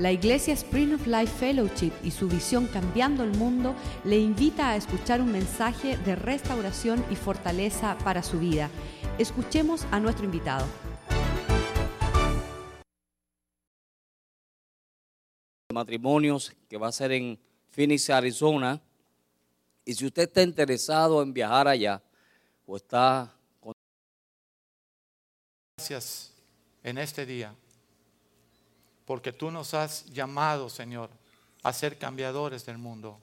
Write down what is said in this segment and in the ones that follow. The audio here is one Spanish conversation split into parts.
La Iglesia Spring of Life Fellowship y su visión Cambiando el Mundo le invita a escuchar un mensaje de restauración y fortaleza para su vida. Escuchemos a nuestro invitado. matrimonios que va a ser en Phoenix, Arizona. Y si usted está interesado en viajar allá o está con Gracias en este día, porque tú nos has llamado, Señor, a ser cambiadores del mundo.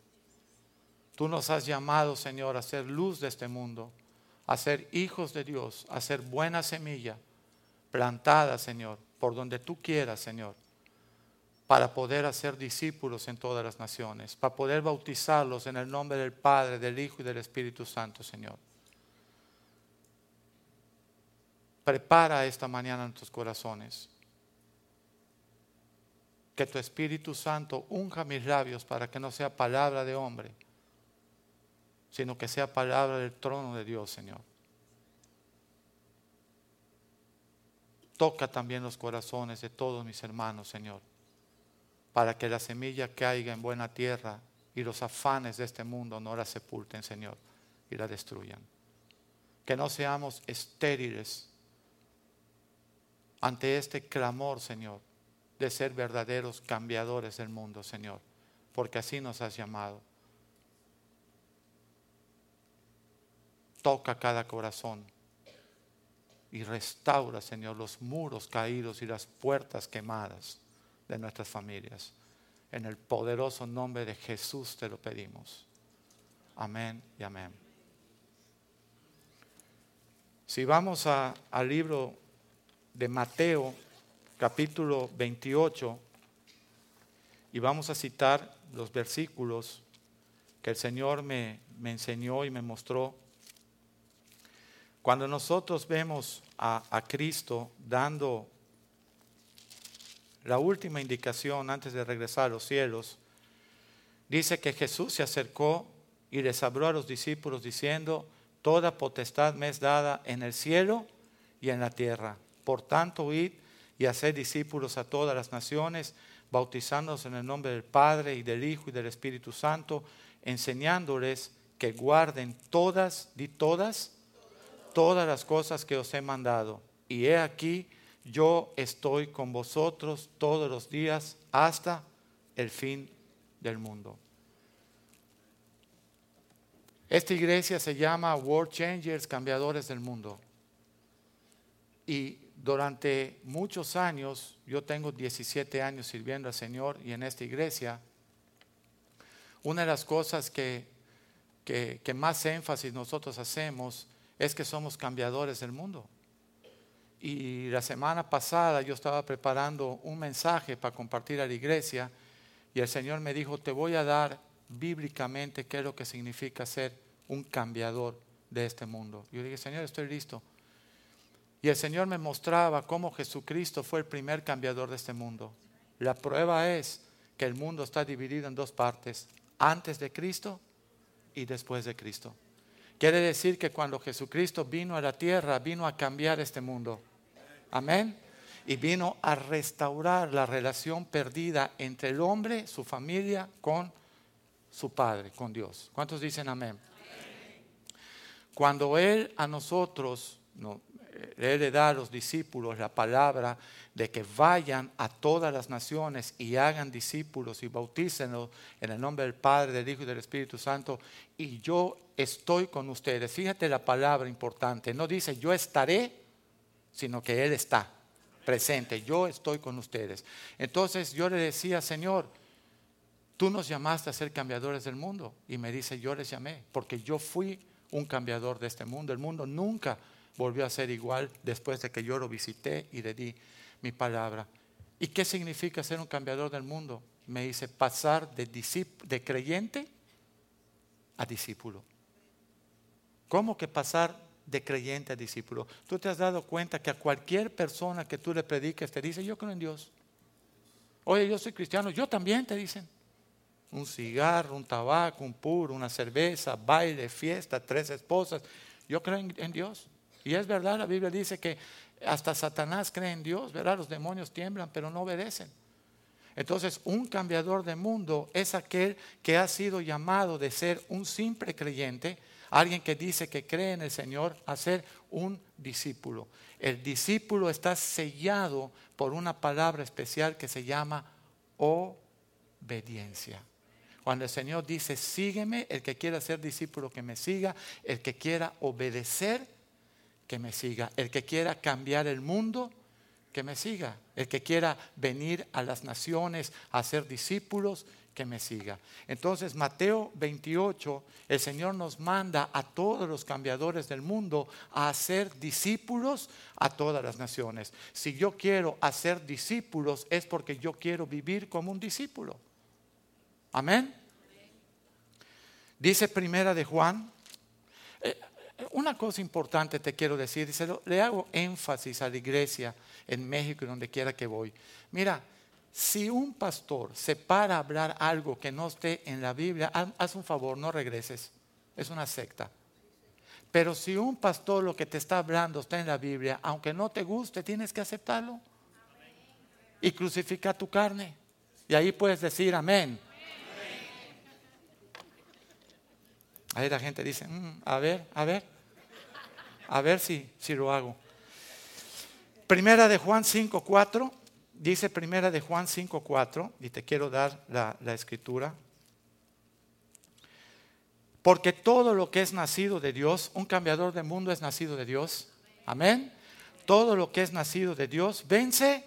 Tú nos has llamado, Señor, a ser luz de este mundo, a ser hijos de Dios, a ser buena semilla plantada, Señor, por donde tú quieras, Señor, para poder hacer discípulos en todas las naciones, para poder bautizarlos en el nombre del Padre, del Hijo y del Espíritu Santo, Señor. Prepara esta mañana en tus corazones. Que tu Espíritu Santo unja mis labios para que no sea palabra de hombre, sino que sea palabra del trono de Dios, Señor. Toca también los corazones de todos mis hermanos, Señor, para que la semilla caiga en buena tierra y los afanes de este mundo no la sepulten, Señor, y la destruyan. Que no seamos estériles ante este clamor, Señor, de ser verdaderos cambiadores del mundo, Señor, porque así nos has llamado. Toca cada corazón y restaura, Señor, los muros caídos y las puertas quemadas de nuestras familias. En el poderoso nombre de Jesús te lo pedimos. Amén y amén. Si vamos al libro de Mateo, capítulo 28, y vamos a citar los versículos que el Señor me, me enseñó y me mostró. Cuando nosotros vemos a, a Cristo dando la última indicación antes de regresar a los cielos, dice que Jesús se acercó y les habló a los discípulos diciendo, toda potestad me es dada en el cielo y en la tierra. Por tanto, id y haced discípulos a todas las naciones, bautizándolos en el nombre del Padre y del Hijo y del Espíritu Santo, enseñándoles que guarden todas, di todas, todas las cosas que os he mandado. Y he aquí, yo estoy con vosotros todos los días hasta el fin del mundo. Esta iglesia se llama World Changers, Cambiadores del Mundo. Y durante muchos años, yo tengo 17 años sirviendo al Señor y en esta iglesia, una de las cosas que, que, más énfasis nosotros hacemos es que somos cambiadores del mundo. Y la semana pasada yo estaba preparando un mensaje para compartir a la iglesia y el Señor me dijo, te voy a dar bíblicamente qué es lo que significa ser un cambiador de este mundo. Yo dije, Señor, estoy listo. Y el Señor me mostraba cómo Jesucristo fue el primer cambiador de este mundo. La prueba es que el mundo está dividido en dos partes, antes de Cristo y después de Cristo. Quiere decir que cuando Jesucristo vino a la tierra, vino a cambiar este mundo. Amén. Y vino a restaurar la relación perdida entre el hombre, su familia, con su Padre, con Dios. ¿Cuántos dicen amén? Cuando Él a nosotros, no, le da a los discípulos la palabra de que vayan a todas las naciones y hagan discípulos y bautícenlos en el nombre del Padre, del Hijo y del Espíritu Santo, y yo estoy con ustedes. Fíjate la palabra importante, no dice yo estaré, sino que Él está presente, yo estoy con ustedes. Entonces yo le decía, Señor, tú nos llamaste a ser cambiadores del mundo, y me dice, yo les llamé, porque yo fui un cambiador de este mundo. El mundo nunca volvió a ser igual después de que yo lo visité y le di mi palabra. ¿Y qué significa ser un cambiador del mundo? Me dice pasar de, de creyente a discípulo. ¿Cómo que pasar de creyente a discípulo? Tú te has dado cuenta que a cualquier persona que tú le prediques te dice, yo creo en Dios. Oye, yo soy cristiano, yo también te dicen. Un cigarro, un tabaco, un puro, una cerveza, baile, fiesta, tres esposas. Yo creo en, en Dios. Y es verdad, la Biblia dice que hasta Satanás cree en Dios, ¿verdad? Los demonios tiemblan, pero no obedecen. Entonces, un cambiador de mundo es aquel que ha sido llamado de ser un simple creyente, alguien que dice que cree en el Señor, a ser un discípulo. El discípulo está sellado por una palabra especial que se llama obediencia. Cuando el Señor dice, sígueme, el que quiera ser discípulo que me siga, el que quiera obedecer, que me siga, el que quiera cambiar el mundo, que me siga. El que quiera venir a las naciones a ser discípulos, que me siga. Entonces, Mateo 28, el Señor nos manda a todos los cambiadores del mundo a hacer discípulos a todas las naciones. Si yo quiero hacer discípulos es porque yo quiero vivir como un discípulo. Amén. Dice primera de Juan, eh, una cosa importante te quiero decir, le hago énfasis a la iglesia en México y donde quiera que voy. Mira, si un pastor se para a hablar algo que no esté en la Biblia, haz un favor, no regreses. Es una secta. Pero si un pastor lo que te está hablando está en la Biblia, aunque no te guste, tienes que aceptarlo. Y crucifica tu carne. Y ahí puedes decir amén. Ahí la gente dice, mm, a ver, a ver, a ver si, si lo hago. Primera de Juan 5.4, dice Primera de Juan 5.4, y te quiero dar la, la escritura. Porque todo lo que es nacido de Dios, un cambiador de mundo es nacido de Dios. Amén. Todo lo que es nacido de Dios vence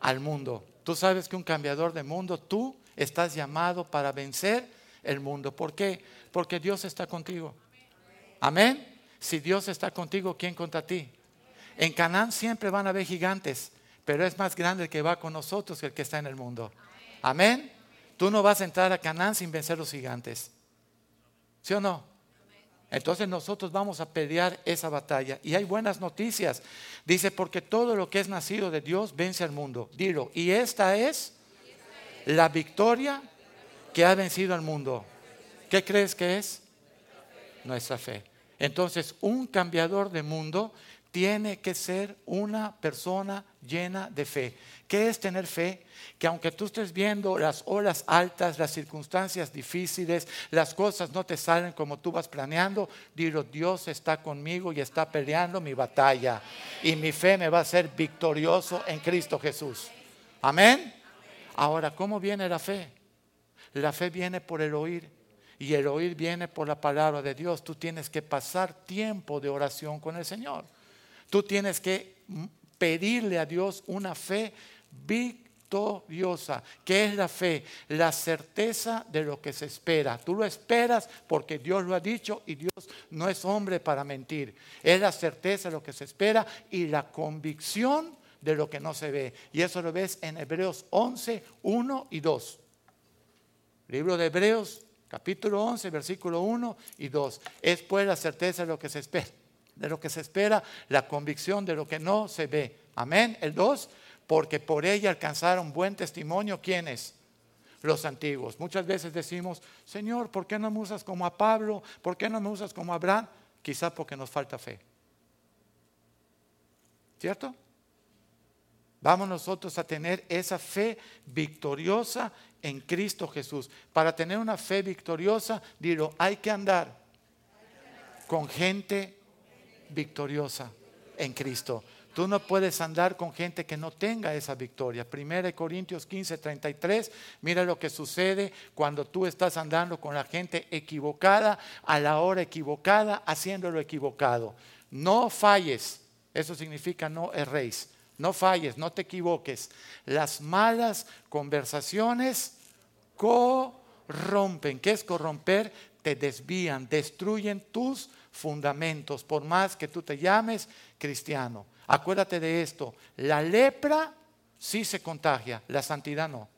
al mundo. Tú sabes que un cambiador de mundo, tú estás llamado para vencer el mundo. ¿Por qué? Porque Dios está contigo. Amén. Si Dios está contigo, ¿quién contra ti? En Canaán siempre van a haber gigantes, pero es más grande el que va con nosotros que el que está en el mundo. Amén. Tú no vas a entrar a Canaán sin vencer los gigantes. ¿Sí o no? Entonces nosotros vamos a pelear esa batalla. Y hay buenas noticias. Dice, porque todo lo que es nacido de Dios vence al mundo. Dilo. Y esta es la victoria que ha vencido al mundo. ¿Qué crees que es? Nuestra fe. Entonces, un cambiador de mundo tiene que ser una persona llena de fe. ¿Qué es tener fe? Que aunque tú estés viendo las olas altas, las circunstancias difíciles, las cosas no te salen como tú vas planeando, dilo, Dios está conmigo y está peleando mi batalla. Y mi fe me va a ser victorioso en Cristo Jesús. Amén. Ahora, ¿cómo viene la fe? La fe viene por el oír y el oír viene por la palabra de Dios. Tú tienes que pasar tiempo de oración con el Señor. Tú tienes que pedirle a Dios una fe victoriosa. ¿Qué es la fe? La certeza de lo que se espera. Tú lo esperas porque Dios lo ha dicho y Dios no es hombre para mentir. Es la certeza de lo que se espera y la convicción de lo que no se ve. Y eso lo ves en Hebreos 11, 1 y 2. Libro de Hebreos, capítulo 11, versículo 1 y 2. Es pues la certeza de lo que se espera de lo que se espera, la convicción de lo que no se ve. Amén. El 2, porque por ella alcanzaron buen testimonio quienes los antiguos. Muchas veces decimos, Señor, ¿por qué no me usas como a Pablo? ¿Por qué no me usas como a Abraham? Quizá porque nos falta fe. ¿Cierto? Vamos nosotros a tener esa fe victoriosa en Cristo Jesús. Para tener una fe victoriosa, digo, hay que andar con gente victoriosa en Cristo. Tú no puedes andar con gente que no tenga esa victoria. 1 Corintios 15, 33, mira lo que sucede cuando tú estás andando con la gente equivocada, a la hora equivocada, haciendo lo equivocado. No falles, eso significa no erréis. No falles, no te equivoques. Las malas conversaciones corrompen. ¿Qué es corromper? Te desvían, destruyen tus fundamentos, por más que tú te llames cristiano. Acuérdate de esto, la lepra sí se contagia, la santidad no.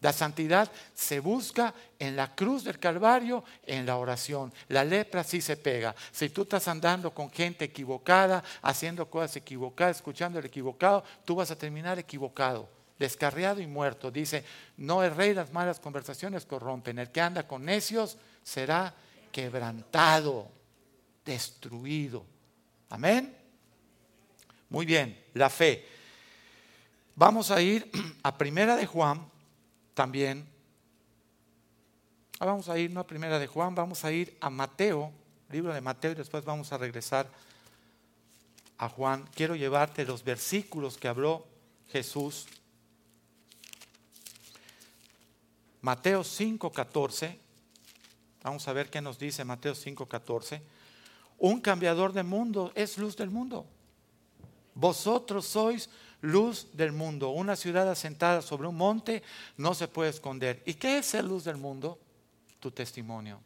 La santidad se busca en la cruz del Calvario, en la oración. La lepra sí se pega. Si tú estás andando con gente equivocada, haciendo cosas equivocadas, escuchando el equivocado, tú vas a terminar equivocado, descarriado y muerto. Dice, no rey, las malas conversaciones corrompen. El que anda con necios será quebrantado, destruido. Amén. Muy bien, la fe. Vamos a ir a Primera de Juan también. Ah, vamos a ir no a Primera de Juan, vamos a ir a Mateo, libro de Mateo, y después vamos a regresar a Juan. Quiero llevarte los versículos que habló Jesús. Mateo 5:14. Vamos a ver qué nos dice Mateo 5:14. Un cambiador de mundo es luz del mundo. Vosotros sois luz del mundo. Una ciudad asentada sobre un monte no se puede esconder. ¿Y qué es ser luz del mundo? Tu testimonio.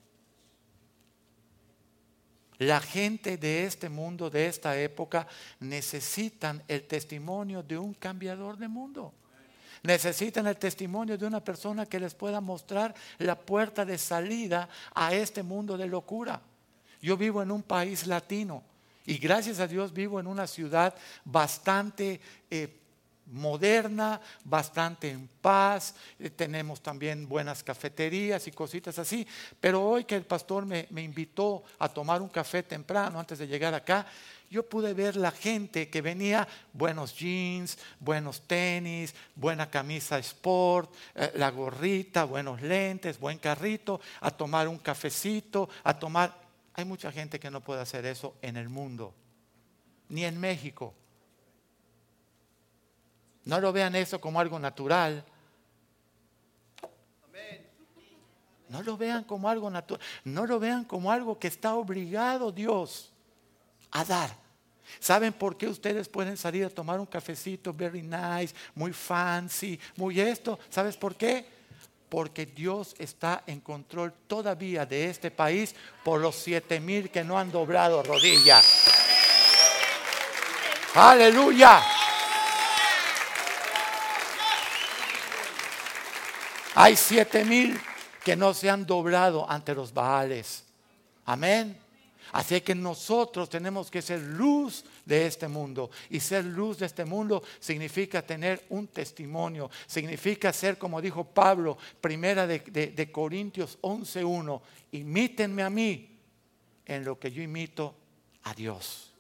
La gente de este mundo, de esta época, necesitan el testimonio de un cambiador de mundo. Necesitan el testimonio de una persona que les pueda mostrar la puerta de salida a este mundo de locura. Yo vivo en un país latino y gracias a Dios vivo en una ciudad bastante eh, moderna, bastante en paz, eh, tenemos también buenas cafeterías y cositas así. Pero hoy que el pastor me, invitó a tomar un café temprano antes de llegar acá, yo pude ver la gente que venía, buenos jeans, buenos tenis, buena camisa sport, eh, la gorrita, buenos lentes, buen carrito, a tomar un cafecito, a tomar... Hay mucha gente que no puede hacer eso en el mundo, ni en México. No lo vean eso como algo natural. No lo vean como algo natural. No lo vean como algo que está obligado Dios a dar. ¿Saben por qué ustedes pueden salir a tomar un cafecito very nice, muy fancy, muy esto? ¿Sabes por qué? Porque Dios está en control todavía de este país por los siete mil que no han doblado rodilla. Aleluya. Hay siete mil que no se han doblado ante los Baales. Amén. Así que nosotros tenemos que ser luz de este mundo. Y ser luz de este mundo significa tener un testimonio. Significa ser, como dijo Pablo, primera de, de Corintios 11.1. Imítenme a mí en lo que yo imito a Dios.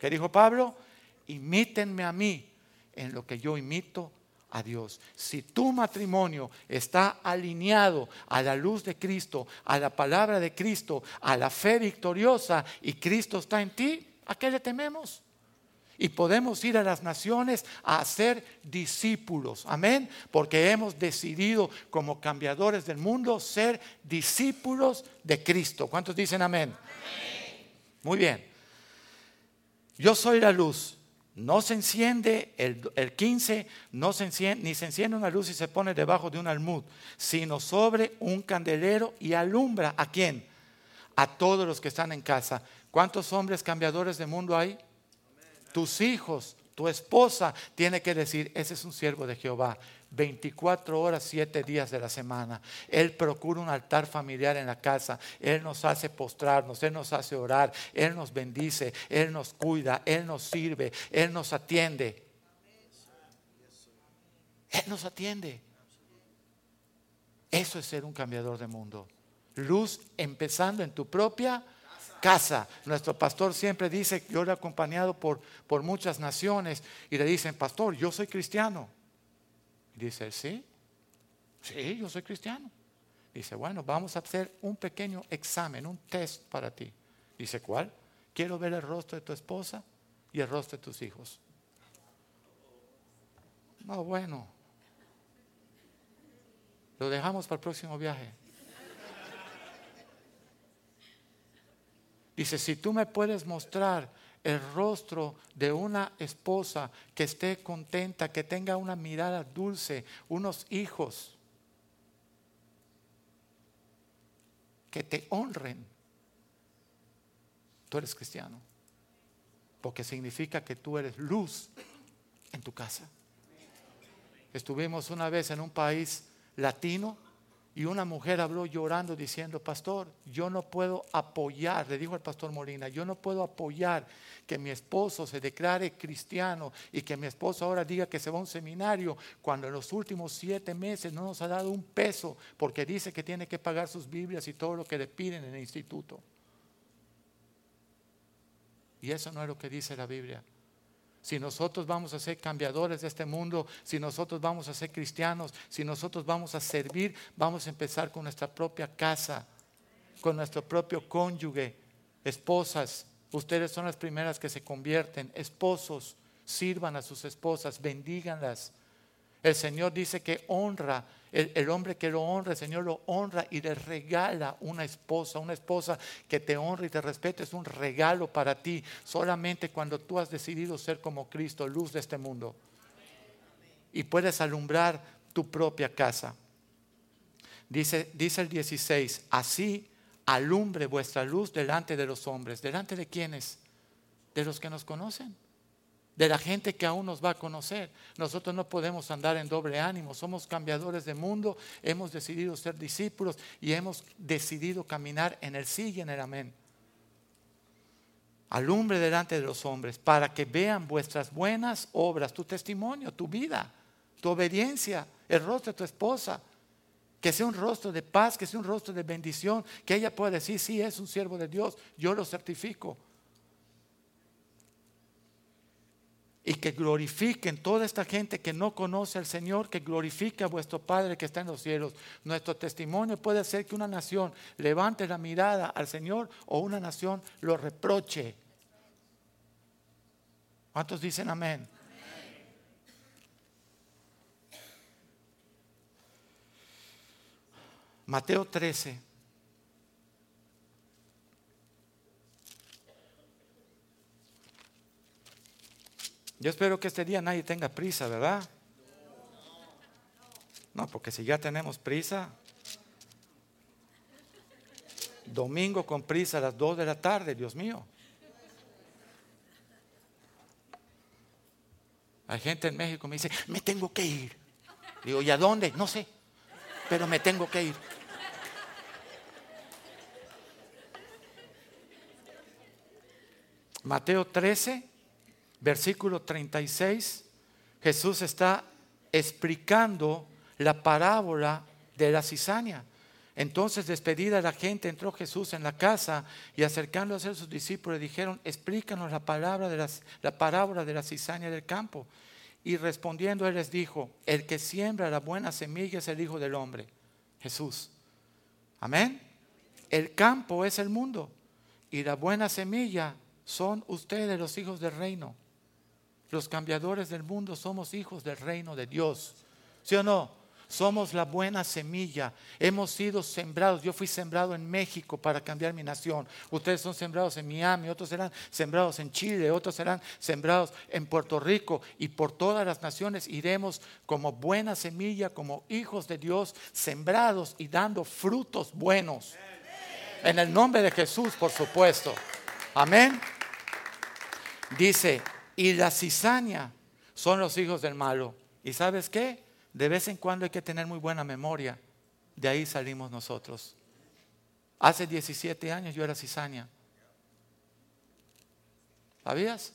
¿Qué dijo Pablo? Imítenme a mí en lo que yo imito a Dios. Si tu matrimonio está alineado a la luz de Cristo, a la palabra de Cristo, a la fe victoriosa y Cristo está en ti, ¿a qué le tememos? Y podemos ir a las naciones a ser discípulos. Amén. Porque hemos decidido como cambiadores del mundo ser discípulos de Cristo. ¿Cuántos dicen amén? amén. Muy bien. Yo soy la luz. No se enciende el, 15, no se enciende, ni se enciende una luz y se pone debajo de un almud, sino sobre un candelero y alumbra a quién? A todos los que están en casa. ¿Cuántos hombres cambiadores de mundo hay? Tus hijos, tu esposa tiene que decir, ese es un siervo de Jehová. 24 horas, 7 días de la semana. Él procura un altar familiar en la casa. Él nos hace postrarnos, Él nos hace orar, Él nos bendice, Él nos cuida, Él nos sirve, Él nos atiende. Él nos atiende. Eso es ser un cambiador de mundo. Luz empezando en tu propia casa. Nuestro pastor siempre dice, yo le he acompañado por, por muchas naciones y le dicen, pastor, yo soy cristiano. Dice, sí, sí, yo soy cristiano. Dice, bueno, vamos a hacer un pequeño examen, un test para ti. Dice, ¿cuál? Quiero ver el rostro de tu esposa y el rostro de tus hijos. No, bueno. Lo dejamos para el próximo viaje. Dice, si tú me puedes mostrar el rostro de una esposa que esté contenta, que tenga una mirada dulce, unos hijos que te honren. Tú eres cristiano, porque significa que tú eres luz en tu casa. Estuvimos una vez en un país latino y una mujer habló llorando diciendo, pastor, yo no puedo apoyar, le dijo al pastor Molina, yo no puedo apoyar que mi esposo se declare cristiano y que mi esposo ahora diga que se va a un seminario cuando en los últimos siete meses no nos ha dado un peso porque dice que tiene que pagar sus Biblias y todo lo que le piden en el instituto. Y eso no es lo que dice la Biblia. Si nosotros vamos a ser cambiadores de este mundo, si nosotros vamos a ser cristianos, si nosotros vamos a servir, vamos a empezar con nuestra propia casa, con nuestro propio cónyuge, esposas. Ustedes son las primeras que se convierten. Esposos, sirvan a sus esposas, bendíganlas. El Señor dice que honra el, hombre que lo honra, el Señor lo honra y le regala una esposa, una esposa que te honra y te respete, es un regalo para ti, solamente cuando tú has decidido ser como Cristo, luz de este mundo. Y puedes alumbrar tu propia casa. Dice, dice el 16, así alumbre vuestra luz delante de los hombres. ¿Delante de quiénes? De los que nos conocen de la gente que aún nos va a conocer. Nosotros no podemos andar en doble ánimo, somos cambiadores de mundo, hemos decidido ser discípulos y hemos decidido caminar en el sí y en el amén. Alumbre delante de los hombres para que vean vuestras buenas obras, tu testimonio, tu vida, tu obediencia, el rostro de tu esposa. Que sea un rostro de paz, que sea un rostro de bendición, que ella pueda decir, sí, es un siervo de Dios, yo lo certifico. Y que glorifiquen toda esta gente que no conoce al Señor, que glorifique a vuestro Padre que está en los cielos. Nuestro testimonio puede hacer que una nación levante la mirada al Señor o una nación lo reproche. ¿Cuántos dicen amén? Mateo 13. Yo espero que este día nadie tenga prisa, ¿verdad? No, porque si ya tenemos prisa, domingo con prisa a las 2 de la tarde, Dios mío. Hay gente en México que me dice, me tengo que ir. Digo, ¿y a dónde? No sé, pero me tengo que ir. Mateo 13, versículo 36, Jesús está explicando la parábola de la cizaña. Entonces, despedida la gente, entró Jesús en la casa y acercándose a sus discípulos dijeron, explícanos la, palabra de la parábola de la cizaña del campo. Y respondiendo él les dijo, el que siembra la buena semilla es el Hijo del Hombre, Jesús. Amén. El campo es el mundo y la buena semilla son ustedes los hijos del reino. Los cambiadores del mundo somos hijos del reino de Dios. ¿Sí o no? Somos la buena semilla. Hemos sido sembrados. Yo fui sembrado en México para cambiar mi nación. Ustedes son sembrados en Miami, otros serán sembrados en Chile, otros serán sembrados en Puerto Rico. Y por todas las naciones iremos como buena semilla, como hijos de Dios, sembrados y dando frutos buenos. En el nombre de Jesús, por supuesto. Amén. Dice, y la cizaña son los hijos del malo. ¿Y sabes qué? De vez en cuando hay que tener muy buena memoria. De ahí salimos nosotros. Hace 17 años yo era cizaña. ¿Sabías?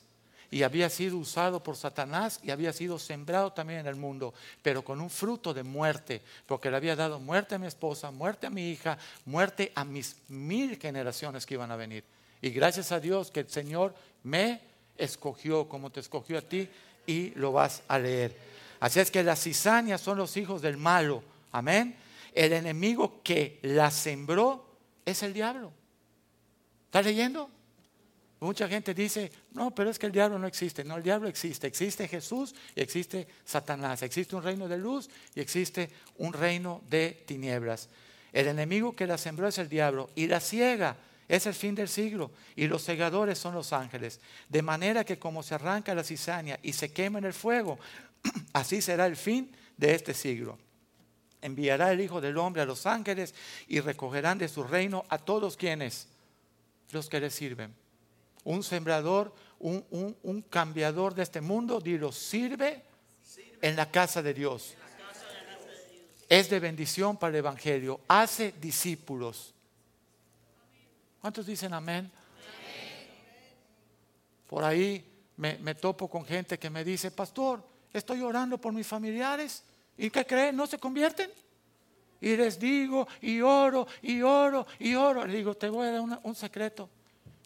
Y había sido usado por Satanás y había sido sembrado también en el mundo, pero con un fruto de muerte, porque le había dado muerte a mi esposa, muerte a mi hija, muerte a mis mil generaciones que iban a venir. Y gracias a Dios que el Señor me escogió, como te escogió a ti, y lo vas a leer. Así es que las cizañas son los hijos del malo. Amén. El enemigo que la sembró es el diablo. ¿Estás leyendo? Mucha gente dice, no, pero es que el diablo no existe. No, el diablo existe. Existe Jesús y existe Satanás. Existe un reino de luz y existe un reino de tinieblas. El enemigo que la sembró es el diablo y la ciega es el fin del siglo y los segadores son los ángeles. De manera que como se arranca la cizaña y se quema en el fuego, así será el fin de este siglo. Enviará el Hijo del Hombre a los ángeles y recogerán de su reino a todos quienes, los que le sirven. Un sembrador, un, un cambiador de este mundo, dilo, sirve en la casa de Dios. Es de bendición para el Evangelio. Hace discípulos ¿Cuántos dicen amén? Por ahí me, topo con gente que me dice, pastor, estoy orando por mis familiares. ¿Y qué creen? ¿No se convierten? Y les digo, y oro, y oro, y oro. Le digo, te voy a dar un secreto.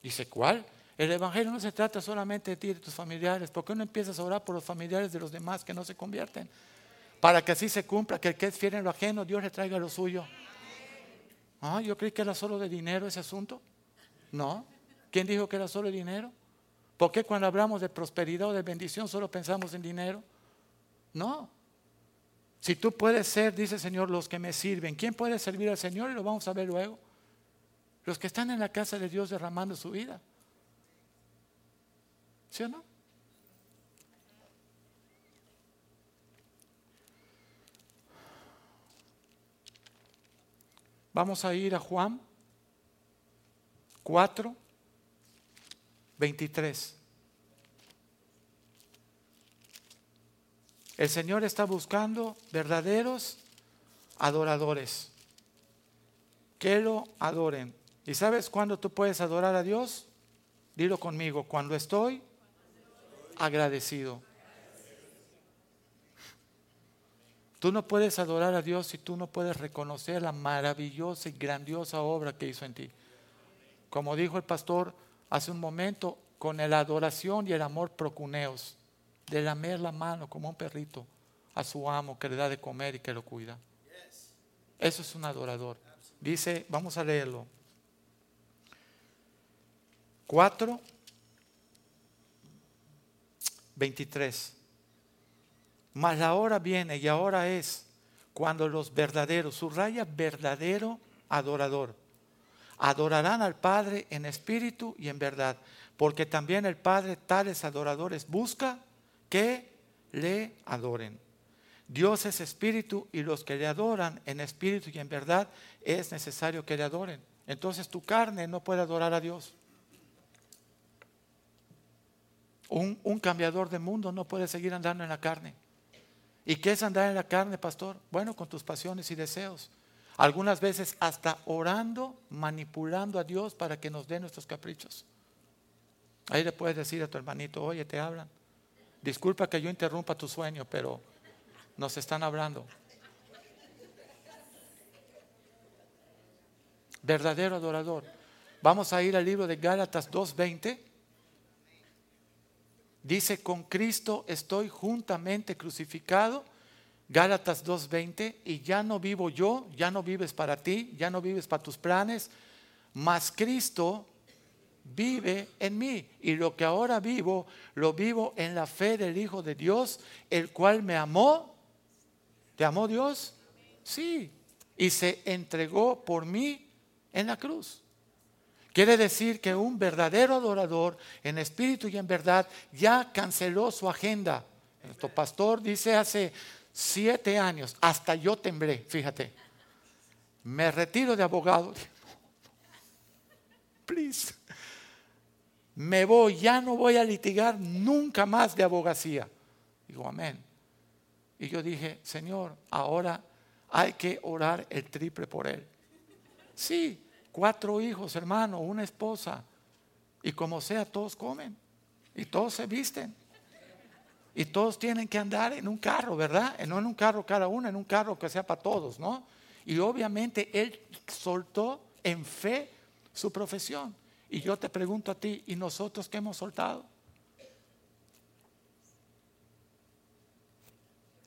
Dice, ¿cuál? El Evangelio no se trata solamente de ti y de tus familiares. ¿Por qué no empiezas a orar por los familiares de los demás que no se convierten? Para que así se cumpla, que el que es fiel en lo ajeno, Dios le traiga lo suyo. Ah, yo creí que era solo de dinero ese asunto. No. ¿Quién dijo que era solo de dinero? ¿Por qué cuando hablamos de prosperidad o de bendición solo pensamos en dinero? No. Si tú puedes ser, dice el Señor, los que me sirven, ¿quién puede servir al Señor? Y lo vamos a ver luego. Los que están en la casa de Dios derramando su vida. ¿Sí o no? Vamos a ir a Juan 4, 23. El Señor está buscando verdaderos adoradores. Que lo adoren. ¿Y sabes cuándo tú puedes adorar a Dios? Dilo conmigo, cuando estoy agradecido. Tú no puedes adorar a Dios si tú no puedes reconocer la maravillosa y grandiosa obra que hizo en ti. Como dijo el pastor hace un momento, con la adoración y el amor procuneos, de lamer la mano como un perrito a su amo que le da de comer y que lo cuida. Eso es un adorador. Dice, vamos a leerlo. 4, 23. Mas la hora viene y ahora es cuando los verdaderos, subraya verdadero adorador, adorarán al Padre en espíritu y en verdad, porque también el Padre tales adoradores busca que le adoren. Dios es espíritu y los que le adoran en espíritu y en verdad es necesario que le adoren. Entonces tu carne no puede adorar a Dios. Un, un, cambiador de mundo no puede seguir andando en la carne. ¿Y qué es andar en la carne, pastor? Bueno, con tus pasiones y deseos. Algunas veces hasta orando, manipulando a Dios para que nos dé nuestros caprichos. Ahí le puedes decir a tu hermanito, oye, te hablan. Disculpa que yo interrumpa tu sueño, pero nos están hablando. Verdadero adorador. Vamos a ir al libro de Gálatas 2.20. Dice, con Cristo estoy juntamente crucificado. Gálatas 2.20. Y ya no vivo yo, ya no vives para ti, ya no vives para tus planes, mas Cristo vive en mí. Y lo que ahora vivo, lo vivo en la fe del Hijo de Dios, el cual me amó. ¿Te amó Dios? Sí. Y se entregó por mí en la cruz. Quiere decir que un verdadero adorador en espíritu y en verdad ya canceló su agenda. Nuestro pastor dice hace siete años, hasta yo temblé, fíjate. Me retiro de abogado. Please. Me voy, ya no voy a litigar nunca más de abogacía. Digo, amén. Y yo dije, Señor, ahora hay que orar el triple por él. Sí, cuatro hijos, hermano, una esposa. Y como sea, todos comen. Y todos se visten. Y todos tienen que andar en un carro, ¿verdad? No en un carro cada uno, en un carro que sea para todos, ¿no? Y obviamente él soltó en fe su profesión. Y yo te pregunto a ti, ¿y nosotros qué hemos soltado?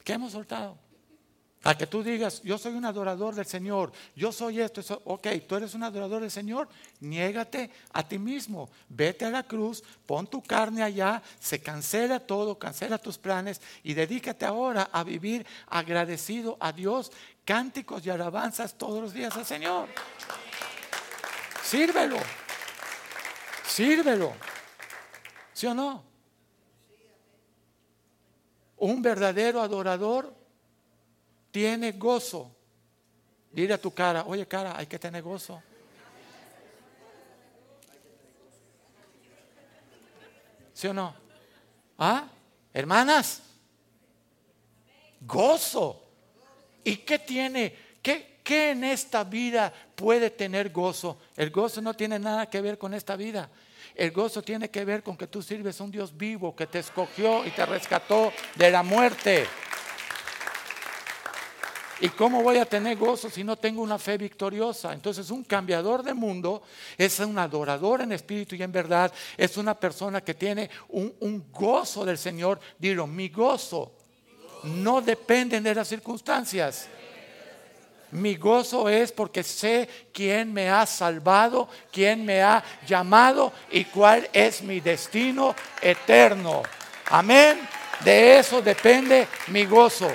¿Qué hemos soltado? A que tú digas, yo soy un adorador del Señor, yo soy esto, eso. ok, tú eres un adorador del Señor, niégate a ti mismo, vete a la cruz, pon tu carne allá, se cancela todo, cancela tus planes y dedícate ahora a vivir agradecido a Dios, cánticos y alabanzas todos los días al Señor. Sírvelo, sírvelo, ¿sí o no? Un verdadero adorador tiene gozo. Dile a tu cara, oye cara, hay que tener gozo. ¿Sí o no? ¿Ah? Hermanas, gozo. ¿Y qué tiene? ¿Qué, ¿Qué en esta vida puede tener gozo? El gozo no tiene nada que ver con esta vida. El gozo tiene que ver con que tú sirves a un Dios vivo que te escogió y te rescató de la muerte. ¿Y cómo voy a tener gozo si no tengo una fe victoriosa? Entonces un cambiador de mundo es un adorador en espíritu y en verdad. Es una persona que tiene un, gozo del Señor. Dilo, mi gozo no depende de las circunstancias. Mi gozo es porque sé quién me ha salvado, quién me ha llamado y cuál es mi destino eterno. Amén. De eso depende mi gozo.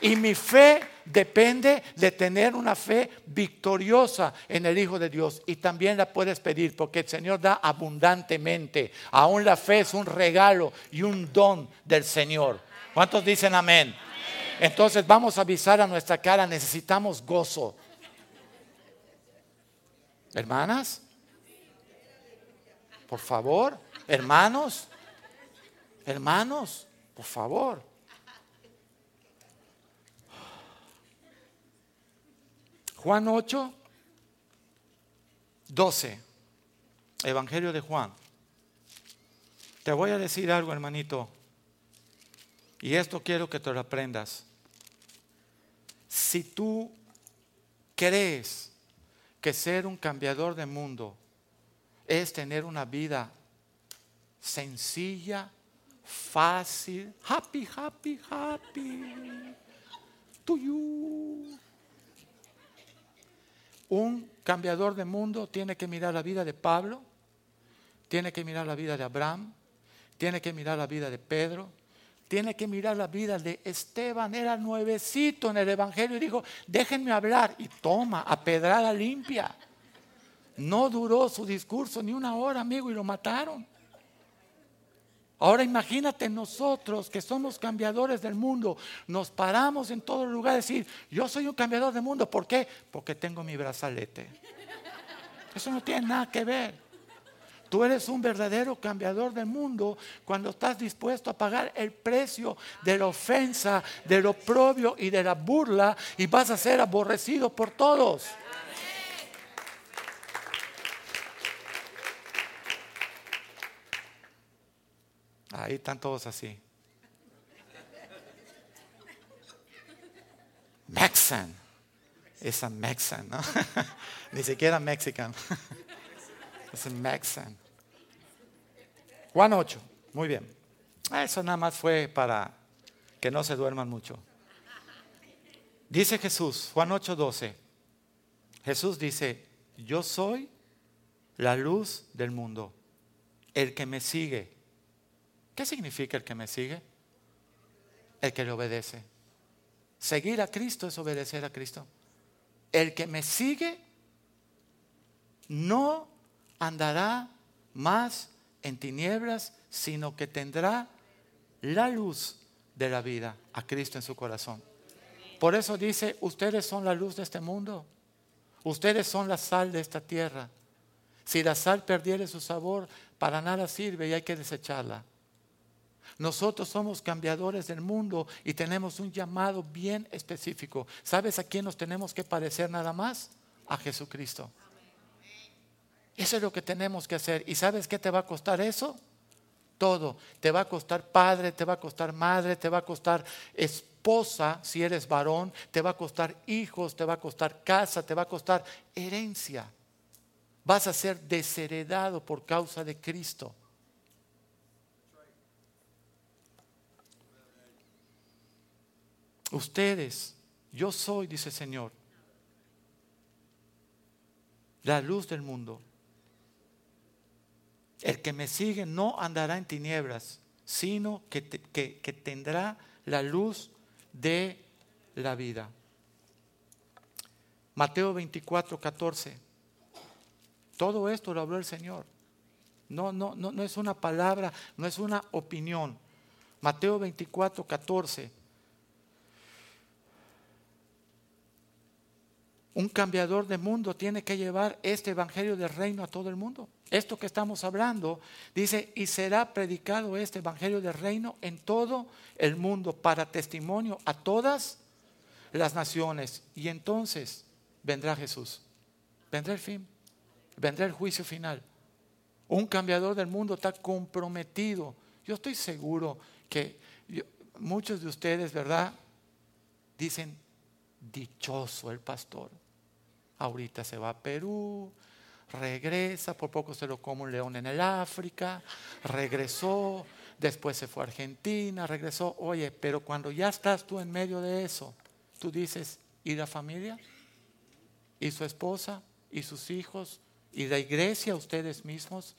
Y mi fe depende de tener una fe victoriosa en el Hijo de Dios. Y también la puedes pedir porque el Señor da abundantemente. Aún la fe es un regalo y un don del Señor. ¿Cuántos dicen amén? Entonces vamos a avisar a nuestra cara, necesitamos gozo. Hermanas, por favor, hermanos, hermanos, por favor. Juan 8, 12. Evangelio de Juan. Te voy a decir algo, hermanito. Y esto quiero que te lo aprendas. Si tú crees que ser un cambiador de mundo es tener una vida sencilla, fácil, happy, happy, happy, to you. Un cambiador de mundo tiene que mirar la vida de Pablo, tiene que mirar la vida de Abraham, tiene que mirar la vida de Pedro, tiene que mirar la vida de Esteban, era nuevecito en el Evangelio y dijo, déjenme hablar y toma, a pedrada limpia. No duró su discurso ni una hora, amigo, y lo mataron. Ahora imagínate nosotros que somos cambiadores del mundo, nos paramos en todo lugar a decir, yo soy un cambiador del mundo, ¿por qué? Porque tengo mi brazalete. Eso no tiene nada que ver. Tú eres un verdadero cambiador del mundo cuando estás dispuesto a pagar el precio de la ofensa, del oprobio y de la burla y vas a ser aborrecido por todos. Ahí están todos así. Mexican. Es a Mexican, ¿no? Ni siquiera Mexican. Es un Mexican. Juan 8. Muy bien. Eso nada más fue para que no se duerman mucho. Dice Jesús, Juan 8, 12. Jesús dice, yo soy la luz del mundo. El que me sigue. ¿Qué significa el que me sigue? El que le obedece. Seguir a Cristo es obedecer a Cristo. El que me sigue no andará más en tinieblas, sino que tendrá la luz de la vida a Cristo en su corazón. Por eso dice, ustedes son la luz de este mundo, ustedes son la sal de esta tierra. Si la sal perdiere su sabor, para nada sirve y hay que desecharla. Nosotros somos cambiadores del mundo y tenemos un llamado bien específico. ¿Sabes a quién nos tenemos que parecer nada más? A Jesucristo. Eso es lo que tenemos que hacer. ¿Y sabes qué te va a costar eso? Todo. Te va a costar padre, te va a costar madre, te va a costar esposa si eres varón, te va a costar hijos, te va a costar casa, te va a costar herencia. Vas a ser desheredado por causa de Cristo. Ustedes, yo soy, dice el Señor, la luz del mundo. El que me sigue no andará en tinieblas, sino que, tendrá la luz de la vida. Mateo 24, 14. Todo esto lo habló el Señor. No, no, no, no es una palabra, no es una opinión. Mateo 24, 14. Un cambiador de mundo tiene que llevar este evangelio del reino a todo el mundo. Esto que estamos hablando dice, y será predicado este evangelio del reino en todo el mundo para testimonio a todas las naciones. Y entonces vendrá Jesús, vendrá el fin, vendrá el juicio final. Un cambiador del mundo está comprometido. Yo estoy seguro que muchos de ustedes, ¿verdad? Dicen, dichoso el pastor. Ahorita se va a Perú, regresa, por poco se lo come un león en el África, regresó, después se fue a Argentina, regresó. Oye, pero cuando ya estás tú en medio de eso, tú dices, ¿y la familia? ¿Y su esposa? ¿Y sus hijos? ¿Y la iglesia, ustedes mismos?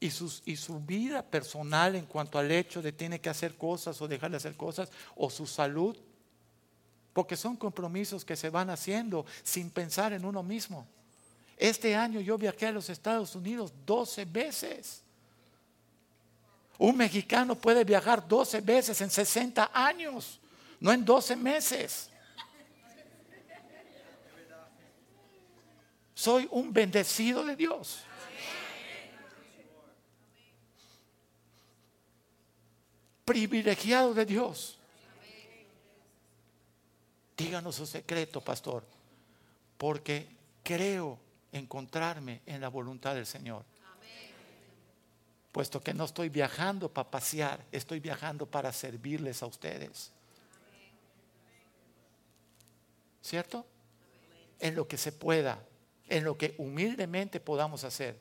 ¿Y, sus, y su vida personal en cuanto al hecho de tiene que hacer cosas o dejar de hacer cosas? ¿O su salud? Porque son compromisos que se van haciendo sin pensar en uno mismo. Este año yo viajé a los Estados Unidos 12 veces. Un mexicano puede viajar 12 veces en 60 años, no en 12 meses. Soy un bendecido de Dios. Privilegiado de Dios. Díganos su secreto, pastor, porque creo encontrarme en la voluntad del Señor. Puesto que no estoy viajando para pasear, estoy viajando para servirles a ustedes. ¿Cierto? En lo que se pueda, en lo que humildemente podamos hacer.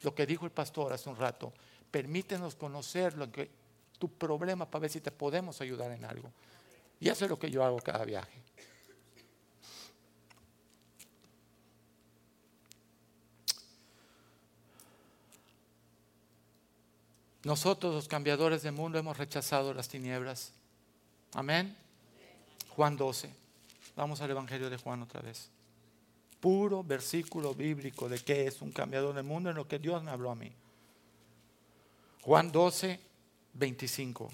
Lo que dijo el pastor hace un rato, permítenos conocer lo que tu problema para ver si te podemos ayudar en algo. Y eso es lo que yo hago cada viaje. Nosotros los cambiadores del mundo hemos rechazado las tinieblas. Amén. Juan 12. Vamos al Evangelio de Juan otra vez. Puro versículo bíblico de qué es un cambiador del mundo en lo que Dios me habló a mí. Juan 12, 25.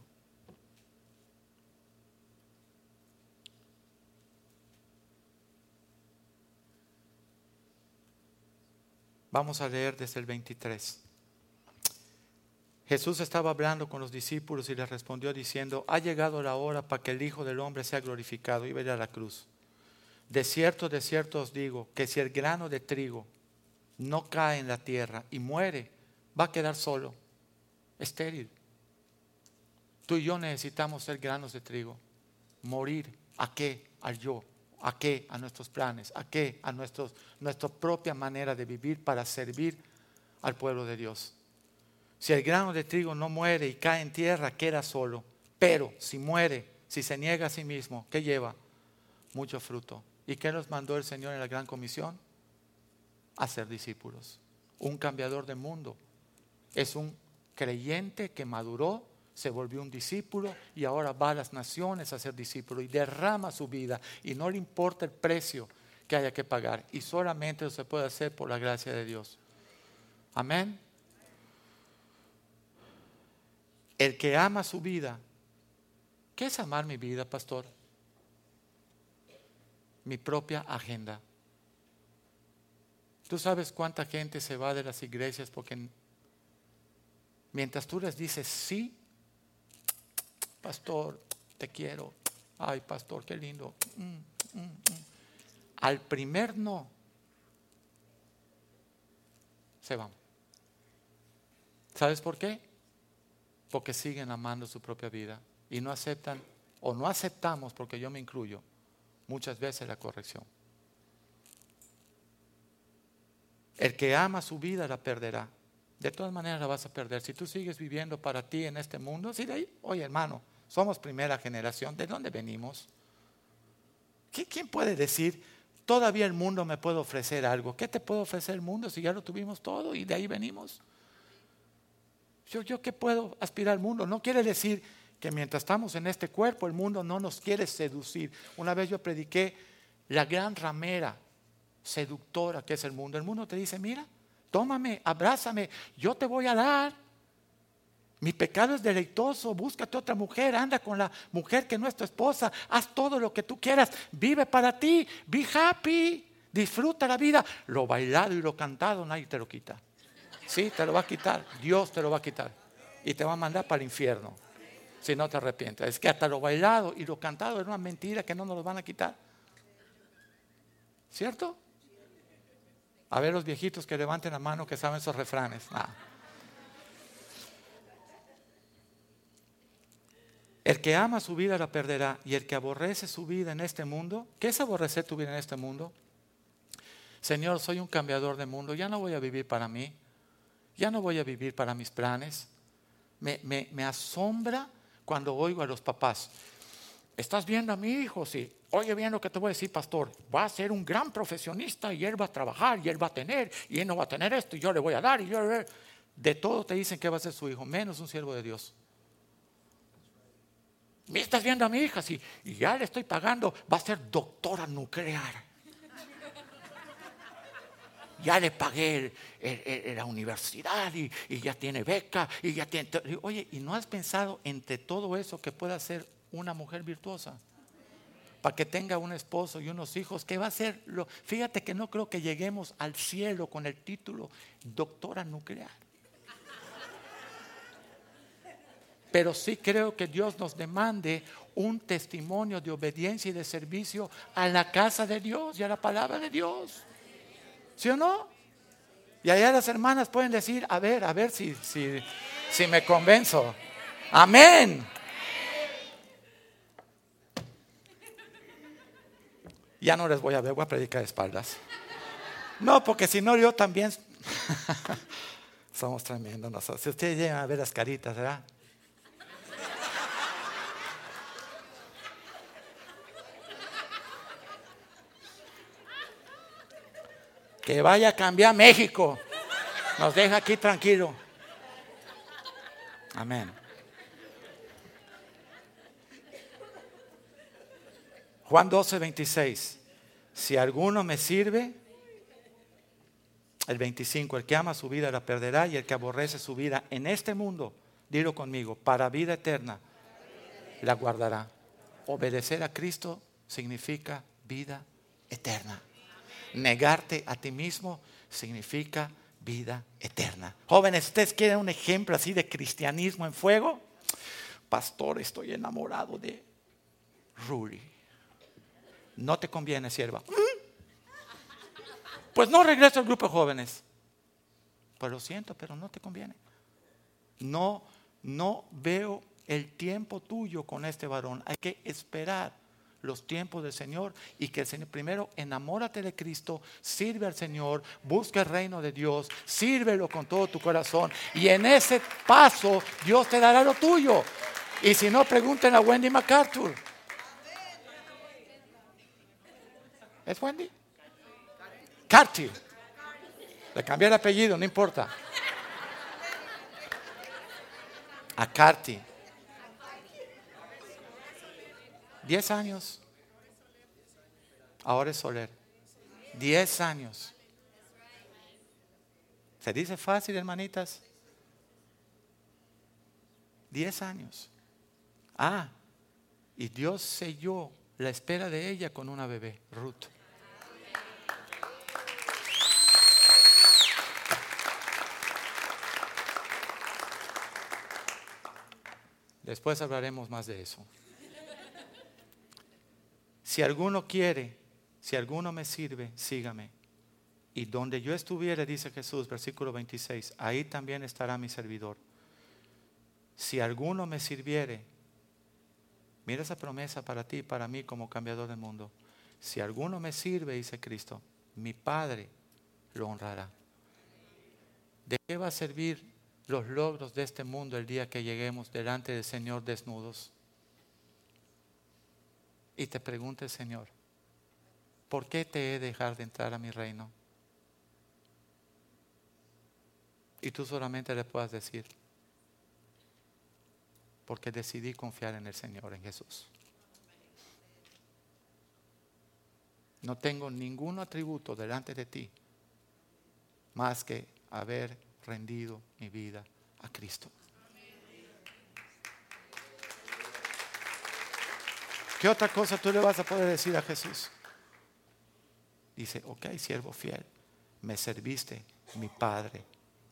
Vamos a leer desde el 23. Jesús estaba hablando con los discípulos y les respondió diciendo, ha llegado la hora para que el Hijo del Hombre sea glorificado y vaya a la cruz. De cierto, de cierto os digo, que si el grano de trigo no cae en la tierra y muere, va a quedar solo, estéril. Tú y yo necesitamos ser granos de trigo. Morir, ¿a qué? Al yo. ¿A qué? A nuestros planes. ¿A qué? A nuestros, nuestra propia manera de vivir para servir al pueblo de Dios. Si el grano de trigo no muere y cae en tierra, queda solo. Pero si muere, si se niega a sí mismo, ¿qué lleva? Mucho fruto. ¿Y qué nos mandó el Señor en la gran comisión? A ser discípulos. Un cambiador de mundo. Es un creyente que maduró, se volvió un discípulo y ahora va a las naciones a ser discípulo y derrama su vida y no le importa el precio que haya que pagar. Y solamente se puede hacer por la gracia de Dios. Amén. El que ama su vida. ¿Qué es amar mi vida, pastor? Mi propia agenda. ¿Tú sabes cuánta gente se va de las iglesias porque mientras tú les dices sí, pastor, te quiero, ay, pastor, qué lindo, mm, mm, mm", al primer no, se van. ¿Sabes por qué? Porque siguen amando su propia vida y no aceptan o no aceptamos, porque yo me incluyo, muchas veces la corrección. El que ama su vida la perderá. De todas maneras la vas a perder. Si tú sigues viviendo para ti en este mundo, si de ahí, oye hermano, somos primera generación, ¿de dónde venimos? ¿Quién puede decir, todavía el mundo me puede ofrecer algo? ¿Qué te puede ofrecer el mundo si ya lo tuvimos todo y de ahí venimos? Yo, yo qué puedo aspirar al mundo. No quiere decir que mientras estamos en este cuerpo, el mundo no nos quiere seducir. Una vez yo prediqué la gran ramera seductora que es el mundo. El mundo te dice, mira, tómame, abrázame, yo te voy a dar. Mi pecado es deleitoso, búscate otra mujer, anda con la mujer que no es tu esposa, haz todo lo que tú quieras, vive para ti, be happy, disfruta la vida. Lo bailado y lo cantado nadie te lo quita. Sí, te lo va a quitar. Dios te lo va a quitar. Y te va a mandar para el infierno. Si no te arrepientes. Es que hasta lo bailado y lo cantado es una mentira que no nos lo van a quitar. ¿Cierto? A ver los viejitos que levanten la mano que saben esos refranes. El que ama su vida la perderá y el que aborrece su vida en este mundo, ¿qué es aborrecer tu vida en este mundo? Señor, soy un cambiador de mundo, ya no voy a vivir para mí, ya no voy a vivir para mis planes. Me, asombra cuando oigo a los papás, ¿estás viendo a mi hijo? Sí. Oye bien lo que te voy a decir, pastor. Va a ser un gran profesionista y él va a trabajar y él va a tener y él no va a tener esto y yo le voy a dar y yo De todo te dicen que va a ser su hijo, menos un siervo de Dios. ¿Me estás viendo a mi hija? Sí. Y ya le estoy pagando. Va a ser doctora nuclear. Ya le pagué la universidad y, ya tiene beca y ya tiene... Oye, ¿y no has pensado entre todo eso que pueda ser una mujer virtuosa? para que tenga un esposo y unos hijos, ¿qué va a ser? Lo, fíjate que no creo que lleguemos al cielo con el título doctora nuclear. Pero sí creo que Dios nos demande un testimonio de obediencia y de servicio a la casa de Dios y a la palabra de Dios. ¿Sí o no? Y allá las hermanas pueden decir, a ver, a ver si, si, me convenzo. Amén. Ya no les voy a ver, voy a predicar espaldas. No, porque si no yo también somos tremendos nosotros. Si ustedes llegan a ver las caritas, ¿verdad? Que vaya a cambiar México. Nos deja aquí tranquilo. Amén. Juan 12, 26. Si alguno me sirve, el 25, el que ama su vida la perderá y el que aborrece su vida en este mundo, dilo conmigo, para vida eterna, la guardará. Obedecer a Cristo significa vida eterna. Negarte a ti mismo significa vida eterna. Jóvenes, ¿ustedes quieren un ejemplo así de cristianismo en fuego? Pastor, estoy enamorado de Ruri no te conviene, sierva. Pues no regresa al grupo de jóvenes. Pues lo siento, pero no te conviene. No, no veo el tiempo tuyo con este varón. Hay que esperar los tiempos del Señor y que el Señor primero enamórate de Cristo, sirve al Señor, busca el reino de Dios, sírvelo con todo tu corazón y en ese paso Dios te dará lo tuyo. Y si no, pregunten a Wendy MacArthur. ¿Es Wendy? Carty. Le cambié el apellido, no importa. A Carty. Diez años. Ahora es Soler. Diez años. ¿Se dice fácil, hermanitas? Diez años. Ah, y Dios selló la espera de ella con una bebé, Ruth. Después hablaremos más de eso. Si alguno quiere, si alguno me sirve, sígame. Y donde yo estuviere, dice Jesús, versículo 26, ahí también estará mi servidor. Si alguno me sirviere, Mira esa promesa para ti y para mí como cambiador del mundo. Si alguno me sirve, dice Cristo, mi Padre lo honrará. ¿De qué va a servir los logros de este mundo el día que lleguemos delante del Señor desnudos? Y te pregunte Señor, ¿por qué te he de dejar de entrar a mi reino? Y tú solamente le puedas decir, porque decidí confiar en el Señor, en Jesús. No tengo ningún atributo delante de ti más que haber rendido mi vida a Cristo. ¿Qué otra cosa tú le vas a poder decir a Jesús? Dice, ok, siervo fiel, me serviste, mi Padre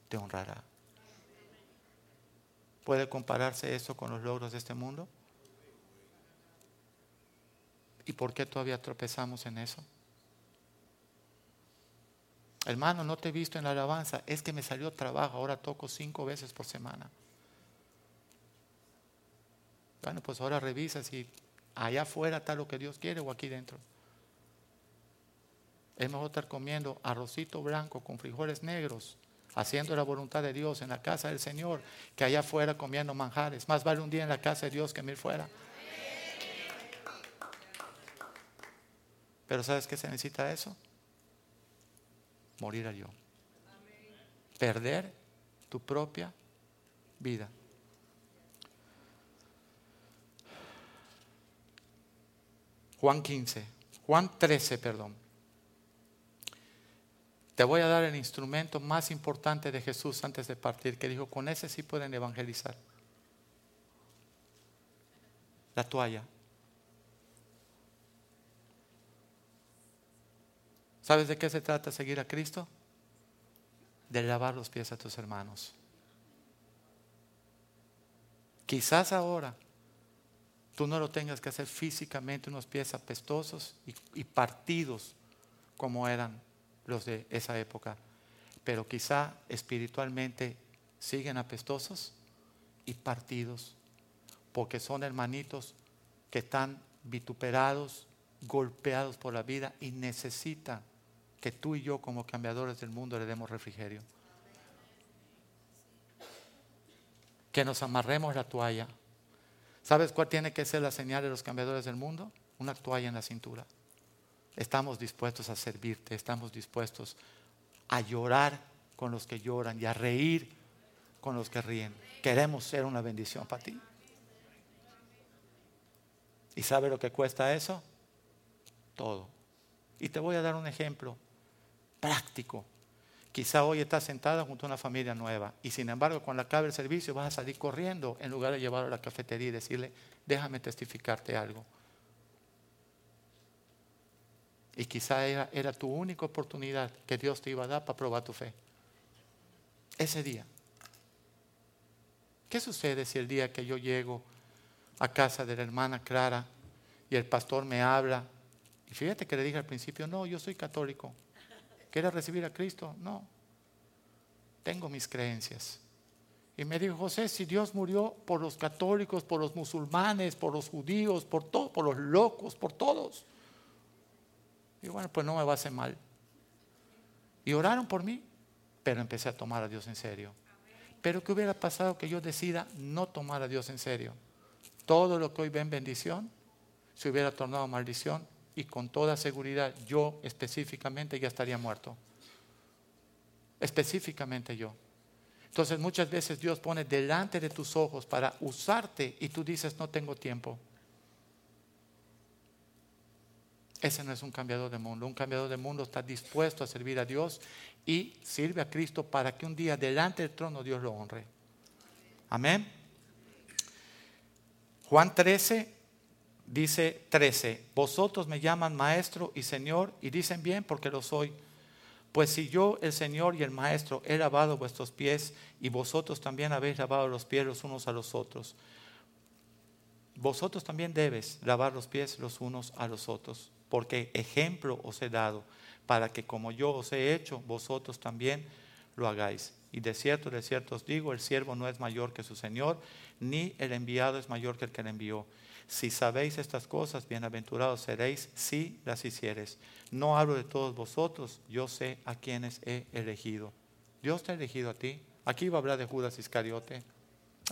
te honrará. ¿Puede compararse eso con los logros de este mundo? ¿Y por qué todavía tropezamos en eso? Hermano, no te he visto en la alabanza, es que me salió trabajo, ahora toco cinco veces por semana. Bueno, pues ahora revisa si allá afuera está lo que Dios quiere o aquí dentro. Es mejor estar comiendo arrocito blanco con frijoles negros, haciendo la voluntad de Dios en la casa del Señor, que allá afuera comiendo manjares. Más vale un día en la casa de Dios que mil fuera. Pero ¿sabes qué se necesita eso? Morir a yo. Perder tu propia vida. Juan 15, Juan 13, perdón. Te voy a dar el instrumento más importante de Jesús antes de partir, que dijo, con ese sí pueden evangelizar. La toalla. ¿Sabes de qué se trata seguir a Cristo? De lavar los pies a tus hermanos. Quizás ahora tú no lo tengas que hacer físicamente unos pies apestosos y, partidos como eran los de esa época, pero quizá espiritualmente siguen apestosos y partidos, porque son hermanitos que están vituperados, golpeados por la vida y necesitan que tú y yo como cambiadores del mundo le demos refrigerio. Que nos amarremos la toalla. ¿Sabes cuál tiene que ser la señal de los cambiadores del mundo? Una toalla en la cintura. Estamos dispuestos a servirte, estamos dispuestos a llorar con los que lloran y a reír con los que ríen. Queremos ser una bendición para ti. ¿Y sabe lo que cuesta eso? Todo. Y te voy a dar un ejemplo práctico. Quizá hoy estás sentada junto a una familia nueva y sin embargo cuando acabe el servicio vas a salir corriendo en lugar de llevarlo a la cafetería y decirle, déjame testificarte algo. Y quizá era, era tu única oportunidad que Dios te iba a dar para probar tu fe. Ese día. ¿Qué sucede si el día que yo llego a casa de la hermana Clara y el pastor me habla? Y fíjate que le dije al principio, no, yo soy católico. ¿Quieres recibir a Cristo? No. Tengo mis creencias. Y me dijo, José, si Dios murió por los católicos, por los musulmanes, por los judíos, por todos, por los locos, por todos. Y bueno, pues no me va a hacer mal. Y oraron por mí, pero empecé a tomar a Dios en serio. Pero ¿qué hubiera pasado que yo decida no tomar a Dios en serio? Todo lo que hoy ven bendición se hubiera tornado maldición y con toda seguridad yo específicamente ya estaría muerto. Específicamente yo. Entonces muchas veces Dios pone delante de tus ojos para usarte y tú dices no tengo tiempo. Ese no es un cambiador de mundo. Un cambiador de mundo está dispuesto a servir a Dios y sirve a Cristo para que un día delante del trono Dios lo honre. Amén. Juan 13, dice 13, vosotros me llaman maestro y señor y dicen bien porque lo soy. Pues si yo, el Señor y el Maestro, he lavado vuestros pies y vosotros también habéis lavado los pies los unos a los otros, vosotros también debes lavar los pies los unos a los otros, porque ejemplo os he dado, para que como yo os he hecho, vosotros también lo hagáis. Y de cierto, de cierto os digo, el siervo no es mayor que su Señor, ni el enviado es mayor que el que le envió. Si sabéis estas cosas, bienaventurados seréis si las hicieres. No hablo de todos vosotros, yo sé a quienes he elegido. Dios te ha elegido a ti. Aquí iba a hablar de Judas Iscariote,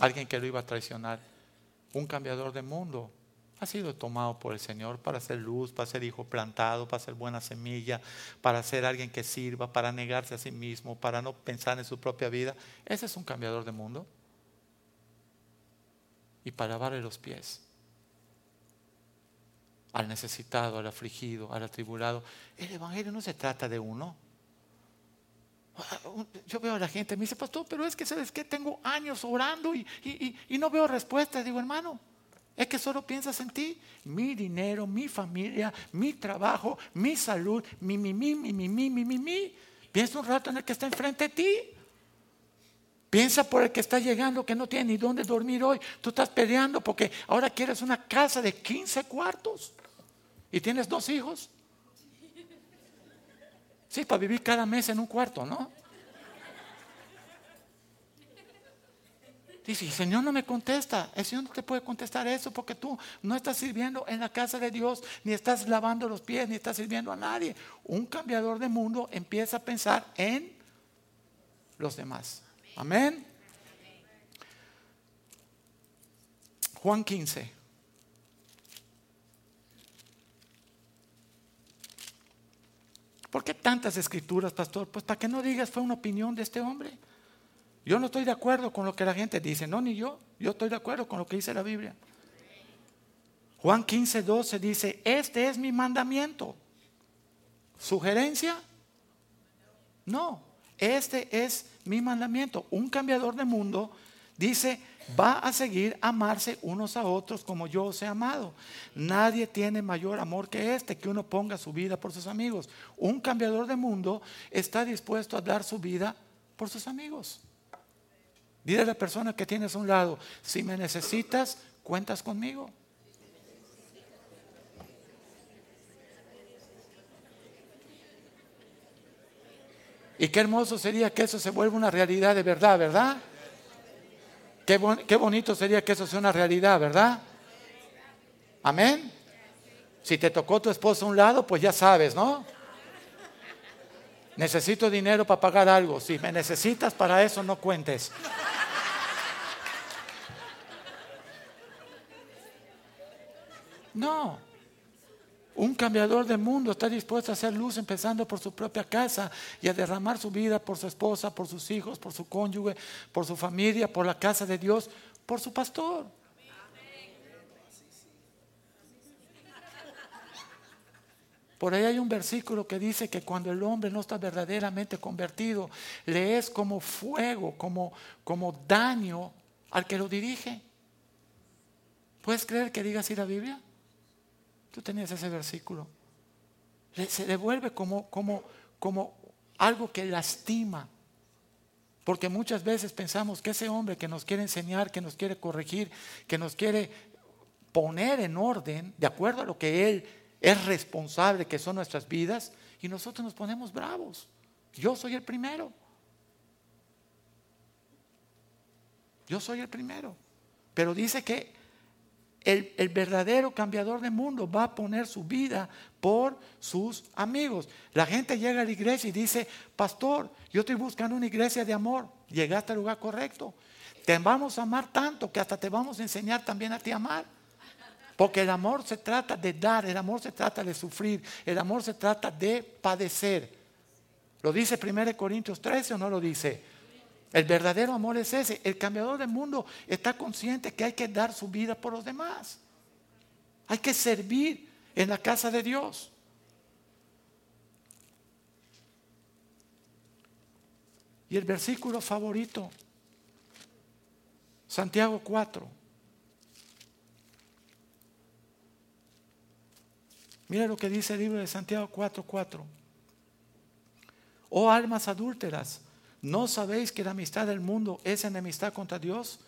alguien que lo iba a traicionar. Un cambiador de mundo. Ha sido tomado por el Señor para ser luz, para ser hijo plantado, para ser buena semilla, para ser alguien que sirva, para negarse a sí mismo, para no pensar en su propia vida. Ese es un cambiador de mundo. Y para lavarle los pies al necesitado, al afligido, al atribulado. El Evangelio no se trata de uno. Yo veo a la gente, me dice, pastor, pero es que, ¿sabes qué? Tengo años orando y, y, no veo respuesta. Digo, hermano, es que solo piensas en ti. Mi dinero, mi familia, mi trabajo, mi salud, mi, mi, mi, mi, mi, mi, mi, mi. Piensa un rato en el que está enfrente de ti. Piensa por el que está llegando que no tiene ni dónde dormir hoy. Tú estás peleando porque ahora quieres una casa de 15 cuartos y tienes dos hijos. Sí, para vivir cada mes en un cuarto, ¿no? Dice, el Señor no me contesta. El Señor no te puede contestar eso porque tú no estás sirviendo en la casa de Dios, ni estás lavando los pies, ni estás sirviendo a nadie. Un cambiador de mundo empieza a pensar en los demás. Amén. Juan 15. ¿Por qué tantas escrituras, pastor? Pues para que no digas fue una opinión de este hombre. Yo no estoy de acuerdo con lo que la gente dice, no, ni yo. Yo estoy de acuerdo con lo que dice la Biblia. Juan 15, 12 dice, este es mi mandamiento. ¿Sugerencia? No, este es mi mandamiento. Un cambiador de mundo dice, va a seguir amarse unos a otros como yo os he amado. Nadie tiene mayor amor que este, que uno ponga su vida por sus amigos. Un cambiador de mundo está dispuesto a dar su vida por sus amigos. Dile a la persona que tienes a un lado, si me necesitas, cuentas conmigo. Y qué hermoso sería que eso se vuelva una realidad de verdad, ¿verdad? Qué, bonito sería que eso sea una realidad, ¿verdad? Amén. Si te tocó tu esposo a un lado, pues ya sabes, ¿no? Necesito dinero para pagar algo. Si me necesitas para eso, no cuentes. No. Un cambiador de mundo está dispuesto a hacer luz empezando por su propia casa y a derramar su vida por su esposa, por sus hijos, por su cónyuge, por su familia, por la casa de Dios, por su pastor. Por ahí hay un versículo que dice que cuando el hombre no está verdaderamente convertido, le es como fuego, como, como daño al que lo dirige. ¿Puedes creer que diga así la Biblia? Tú tenías ese versículo. Se devuelve como, como, como algo que lastima. Porque muchas veces pensamos que ese hombre que nos quiere enseñar, que nos quiere corregir, que nos quiere poner en orden, de acuerdo a lo que Él es responsable, que son nuestras vidas, y nosotros nos ponemos bravos. Yo soy el primero. Yo soy el primero. Pero dice que el, verdadero cambiador de mundo va a poner su vida por sus amigos. La gente llega a la iglesia y dice, pastor, yo estoy buscando una iglesia de amor. Llegaste al lugar correcto. Te vamos a amar tanto que hasta te vamos a enseñar también a ti amar. Porque el amor se trata de dar, el amor se trata de sufrir, el amor se trata de padecer. ¿Lo dice 1 Corintios 13 o no lo dice? El verdadero amor es ese. El cambiador del mundo está consciente que hay que dar su vida por los demás. Hay que servir en la casa de Dios. Y el versículo favorito, Santiago 4. Mira lo que dice el libro de Santiago 4:4. 4. Oh almas adúlteras ¿No sabéis que la amistad del mundo es enemistad contra Dios?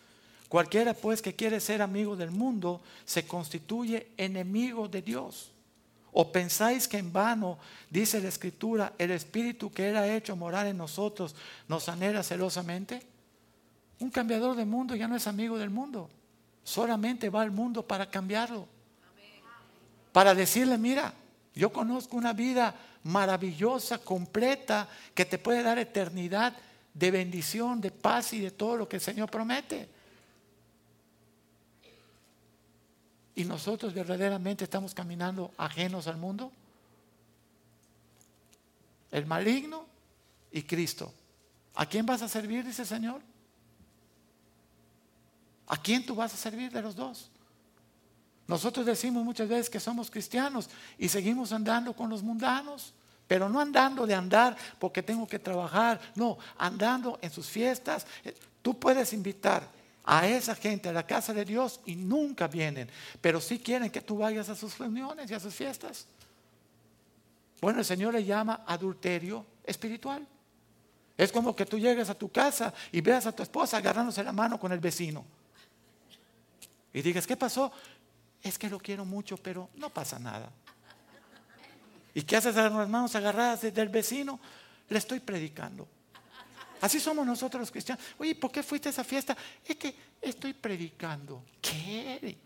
Cualquiera pues que quiere ser amigo del mundo se constituye enemigo de Dios. ¿O pensáis que en vano, dice la Escritura, el Espíritu que ha hecho morar en nosotros nos anhela celosamente? Un cambiador del mundo ya no es amigo del mundo. Solamente va al mundo para cambiarlo. Para decirle, mira, yo conozco una vida maravillosa, completa, que te puede dar eternidad de bendición, de paz y de todo lo que el Señor promete. ¿Y nosotros verdaderamente estamos caminando ajenos al mundo? El maligno y Cristo. ¿A quién vas a servir, dice el Señor? ¿A quién tú vas a servir de los dos? Nosotros decimos muchas veces que somos cristianos y seguimos andando con los mundanos, pero no andando de andar porque tengo que trabajar, no, andando en sus fiestas. Tú puedes invitar a esa gente a la casa de Dios y nunca vienen, pero sí quieren que tú vayas a sus reuniones y a sus fiestas. Bueno, el Señor le llama adulterio espiritual. Es como que tú llegues a tu casa y veas a tu esposa agarrándose la mano con el vecino. Y digas, ¿qué pasó? Es que lo quiero mucho, pero no pasa nada. ¿Y qué haces a las manos agarradas del vecino? Le estoy predicando. Así somos nosotros los cristianos. Oye, ¿por qué fuiste a esa fiesta? Es que estoy predicando. ¿Qué?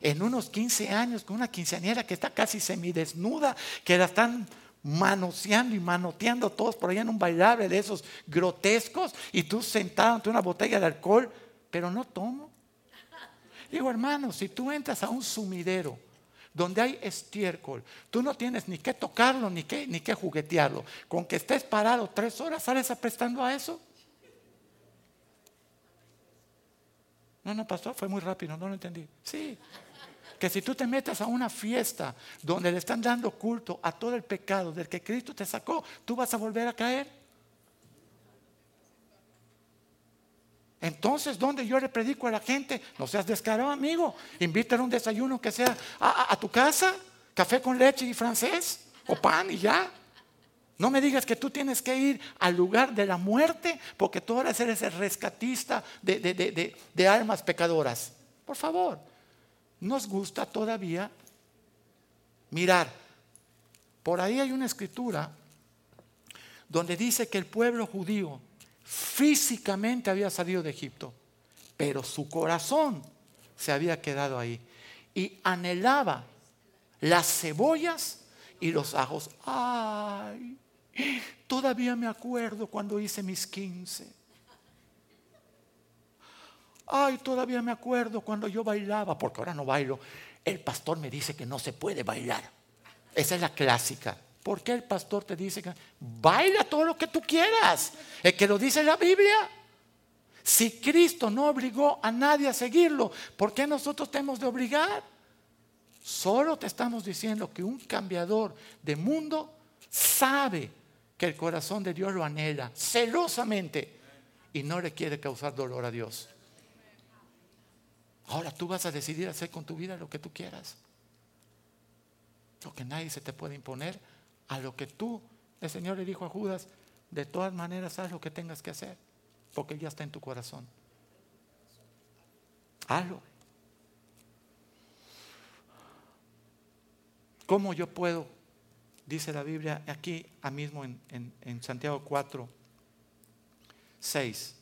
En unos 15 años con una quinceañera que está casi semidesnuda, que la están manoseando y manoteando todos por allá en un bailable de esos grotescos y tú sentado ante una botella de alcohol, pero no tomo. Digo, hermano, si tú entras a un sumidero donde hay estiércol, tú no tienes ni que tocarlo ni que, ni que juguetearlo. Con que estés parado tres horas, ¿sales aprestando a eso? No, no, pastor, fue muy rápido, no lo entendí. Sí, que si tú te metes a una fiesta donde le están dando culto a todo el pecado del que Cristo te sacó, tú vas a volver a caer. Entonces, ¿dónde yo le predico a la gente? No seas descarado, amigo. Invítale un desayuno que sea a, tu casa, café con leche y francés, o pan y ya. No me digas que tú tienes que ir al lugar de la muerte porque tú ahora eres el rescatista de, de almas pecadoras. Por favor, nos gusta todavía mirar. Por ahí hay una escritura donde dice que el pueblo judío físicamente había salido de Egipto, pero su corazón se había quedado ahí y anhelaba las cebollas y los ajos. Ay, todavía me acuerdo cuando hice mis 15. Ay, todavía me acuerdo cuando yo bailaba, porque ahora no bailo. El pastor me dice que no se puede bailar. Esa es la clásica. ¿Por qué el pastor te dice que baila todo lo que tú quieras? Es que lo dice la Biblia. Si Cristo no obligó a nadie a seguirlo, ¿por qué nosotros tenemos de obligar? Solo te estamos diciendo que un cambiador de mundo sabe que el corazón de Dios lo anhela celosamente y no le quiere causar dolor a Dios. Ahora tú vas a decidir hacer con tu vida lo que tú quieras. Lo que nadie se te puede imponer a lo que tú, el Señor le dijo a Judas, de todas maneras haz lo que tengas que hacer, porque ya está en tu corazón. Hazlo. ¿Cómo yo puedo? Dice la Biblia aquí, a mismo en, en Santiago 4, 6.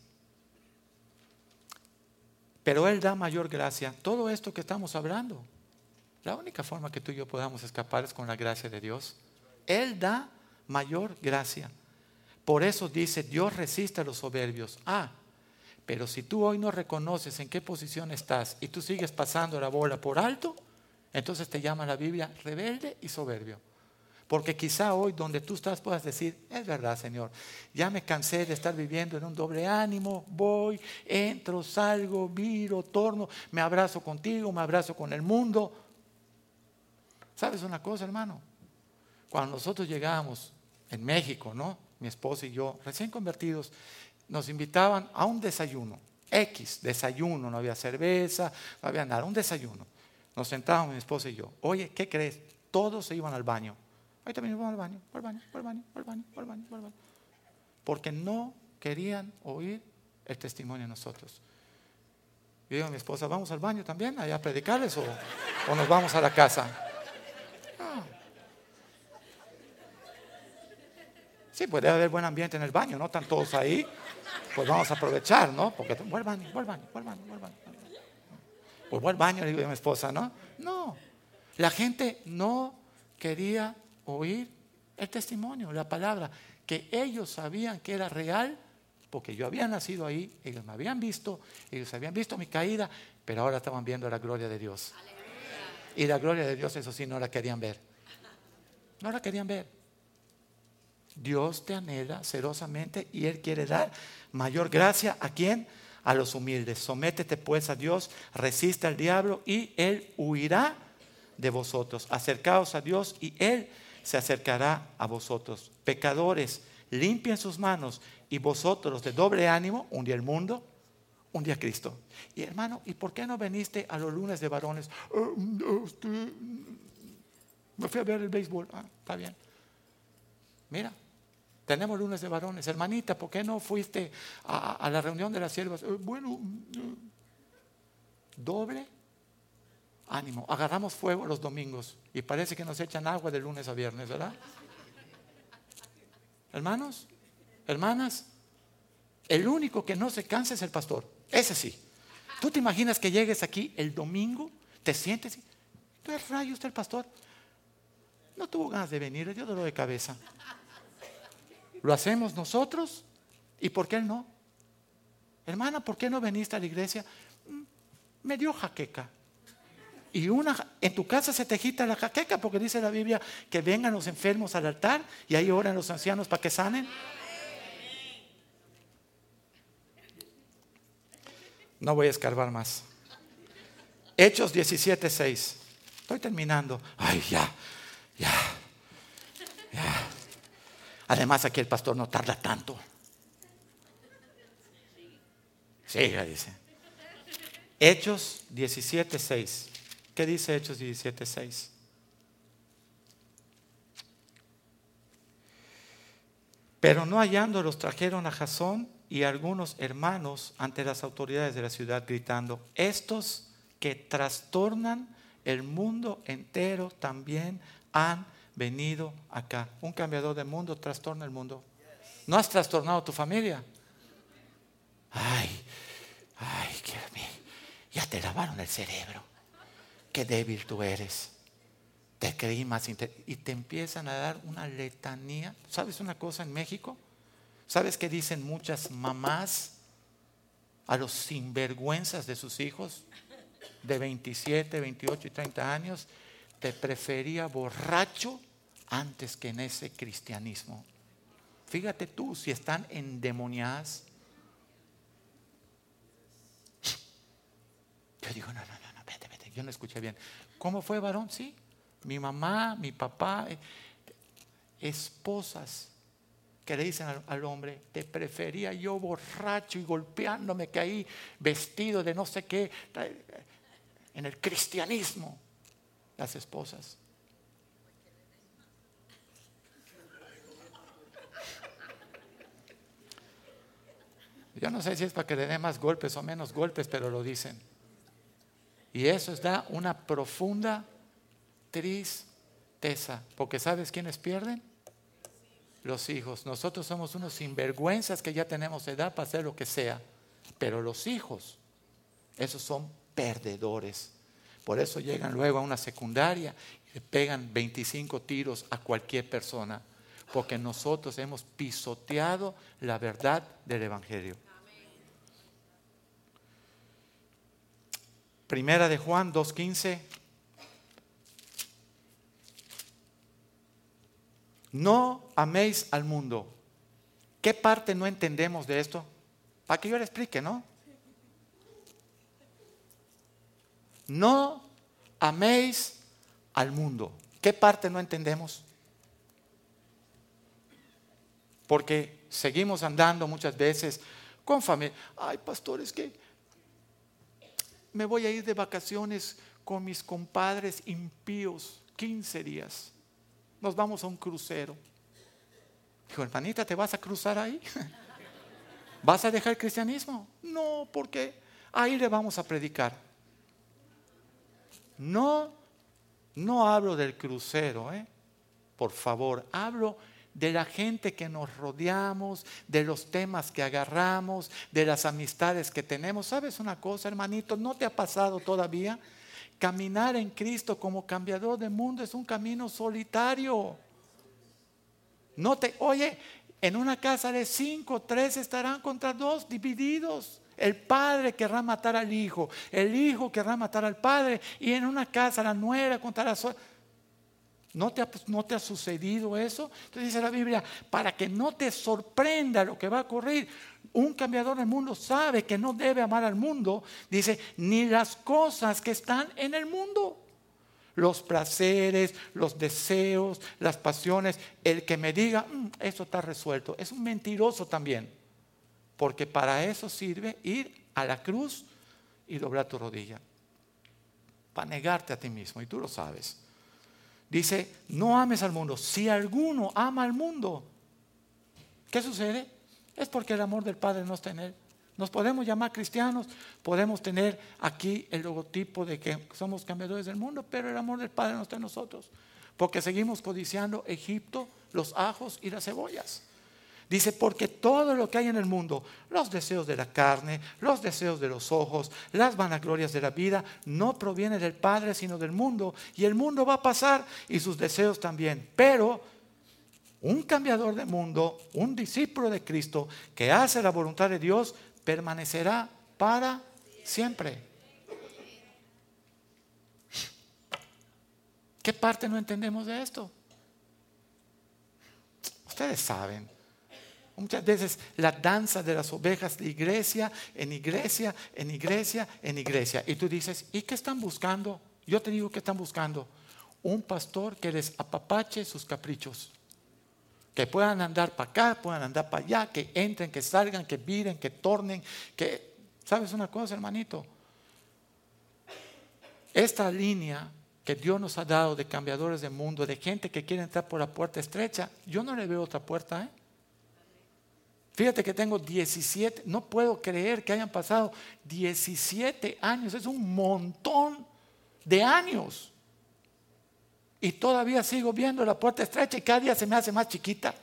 Pero Él da mayor gracia. Todo esto que estamos hablando, la única forma que tú y yo podamos escapar es con la gracia de Dios. Él da mayor gracia. Por eso dice, Dios resiste a los soberbios. Ah, pero si tú hoy no reconoces en qué posición estás y tú sigues pasando la bola por alto, entonces te llama la Biblia rebelde y soberbio. Porque quizá hoy donde tú estás puedas decir, es verdad Señor, ya me cansé de estar viviendo en un doble ánimo, voy, entro, salgo, viro, torno, me abrazo contigo, me abrazo con el mundo. ¿Sabes una cosa, hermano? Cuando nosotros llegamos en México, ¿no? Mi esposa y yo, recién convertidos, nos invitaban a un desayuno, X, desayuno, no había cerveza, no había nada, un desayuno. Nos sentábamos mi esposa y yo. Oye, ¿qué crees? Todos se iban al baño. Ahí también vamos al baño, al baño, al baño, al baño, al baño, al baño. Porque no querían oír el testimonio de nosotros. Yo digo a mi esposa, ¿vamos al baño también allá a predicarles o, o nos vamos a la casa? Sí, puede haber buen ambiente en el baño, no están todos ahí. Pues vamos a aprovechar, ¿no? Porque voy al baño, voy al baño, voy al baño, voy al baño. Pues voy al baño, le digo a mi esposa, ¿no? No. La gente no quería oír el testimonio, la palabra, que ellos sabían que era real, porque yo había nacido ahí, ellos me habían visto, ellos habían visto mi caída, pero ahora estaban viendo la gloria de Dios. Y la gloria de Dios, eso sí, no la querían ver. No la querían ver. Dios te anhela celosamente y Él quiere dar mayor gracia a quién? A los humildes. Sométete pues a Dios, resiste al diablo y Él huirá de vosotros. Acercaos a Dios y Él se acercará a vosotros. Pecadores, limpien sus manos y vosotros de doble ánimo, un día el mundo, un día Cristo. Y hermano, ¿y por qué no veniste a los lunes de varones? Ah, este, me fui a ver el béisbol. Ah, está bien. Mira, tenemos lunes de varones. Hermanita, ¿por qué no fuiste a, la reunión de las siervas? Eh, bueno, eh, doble ánimo. Agarramos fuego los domingos y parece que nos echan agua de lunes a viernes, ¿verdad? Hermanos, hermanas, El único que no se cansa es el pastor. Ese sí. ¿Tú te imaginas que llegues aquí el domingo, te sientes ¿tú es rayo usted el pastor? No tuvo ganas de venir, dio dolor de cabeza. Lo hacemos nosotros y ¿por qué él no? Hermana, ¿por qué no veniste a la iglesia? Mm, me dio jaqueca. Y una, en tu casa se te agita la jaqueca porque dice la Biblia que vengan los enfermos al altar y ahí oran los ancianos para que sanen. No voy a escarbar más. Hechos 17:6. Estoy terminando. Ay, ya, ya, ya. Además, aquí el pastor no tarda tanto. Siga, dice. Hechos 17:6. ¿Qué dice Hechos 17:6? Pero no hallándolos trajeron a Jasón y algunos hermanos ante las autoridades de la ciudad gritando, estos que trastornan el mundo entero también han venido acá. Un cambiador de mundo trastorna el mundo. ¿No has trastornado tu familia? Ay, ay, ya te lavaron el cerebro. Qué débil tú eres. Te creí más y te empiezan a dar una letanía. ¿Sabes una cosa en México? ¿Sabes qué dicen muchas mamás a los sinvergüenzas de sus hijos de 27, 28 y 30 años? Te prefería borracho antes que en ese cristianismo. Fíjate tú si están endemoniadas. Yo digo, no, no, no, no, vete, vete. Yo no escuché bien. ¿Cómo fue, varón? Sí. Mi mamá, mi papá, eh, esposas que le dicen al, hombre, te prefería yo borracho y golpeándome que ahí vestido de no sé qué, en el cristianismo, las esposas. Yo no sé si es para que le dé más golpes o menos golpes, pero lo dicen. Y eso da una profunda tristeza, porque ¿sabes quiénes pierden? los hijos. Nosotros somos unos sinvergüenzas que ya tenemos edad para hacer lo que sea. Pero los hijos, esos son perdedores. Por eso llegan luego a una secundaria y le pegan 25 tiros a cualquier persona. Porque nosotros hemos pisoteado la verdad del Evangelio. Primera de Juan 2.15 No améis al mundo. ¿Qué parte no entendemos de esto? Para que yo le explique, ¿no? No améis al mundo. ¿Qué parte no entendemos? Porque seguimos andando muchas veces con familia. Ay, pastores, que me voy a ir de vacaciones con mis compadres impíos 15 días nos vamos a un crucero. Dijo, hermanita, ¿te vas a cruzar ahí? ¿Vas a dejar el cristianismo? No, porque ahí le vamos a predicar. No, no hablo del crucero, ¿eh? por favor, hablo de la gente que nos rodeamos, de los temas que agarramos, de las amistades que tenemos. ¿Sabes una cosa, hermanito? ¿No te ha pasado todavía Caminar en Cristo como cambiador de mundo es un camino solitario. No te, oye, en una casa de cinco, tres estarán contra dos, divididos. El padre querrá matar al hijo, el hijo querrá matar al padre, y en una casa la nuera contra la. ¿No te, ha, ¿No te ha sucedido eso? Entonces dice la Biblia, para que no te sorprenda lo que va a ocurrir, un cambiador del mundo sabe que no debe amar al mundo, dice, ni las cosas que están en el mundo. Los placeres, los deseos, las pasiones. El que me diga, mm, eso está resuelto, es un mentiroso también. Porque para eso sirve ir a la cruz y doblar tu rodilla. Para negarte a ti mismo, y tú lo sabes. Dice, no ames al mundo. Si alguno ama al mundo, ¿qué sucede? es porque el amor del Padre no está en él. Nos podemos llamar cristianos, podemos tener aquí el logotipo de que somos cambiadores del mundo, pero el amor del Padre no está en nosotros, porque seguimos codiciando Egipto, los ajos y las cebollas. Dice, porque todo lo que hay en el mundo, los deseos de la carne, los deseos de los ojos, las vanaglorias de la vida, no proviene del Padre, sino del mundo. Y el mundo va a pasar y sus deseos también. Pero un cambiador de mundo, un discípulo de Cristo que hace la voluntad de Dios, permanecerá para siempre. ¿Qué parte no entendemos de esto? Ustedes saben. Muchas veces la danza de las ovejas de iglesia en iglesia, en iglesia, en iglesia. Y tú dices, ¿y qué están buscando? Yo te digo que están buscando un pastor que les apapache sus caprichos. Que puedan andar para acá, puedan andar para allá, que entren, que salgan, que viren, que tornen, que... ¿Sabes una cosa, hermanito? Esta línea que Dios nos ha dado de cambiadores de mundo, de gente que quiere entrar por la puerta estrecha, yo no le veo otra puerta, ¿eh? Fíjate que tengo 17, no puedo creer que hayan pasado 17 años, es un montón de años. Y todavía sigo viendo la puerta estrecha y cada día se me hace más chiquita.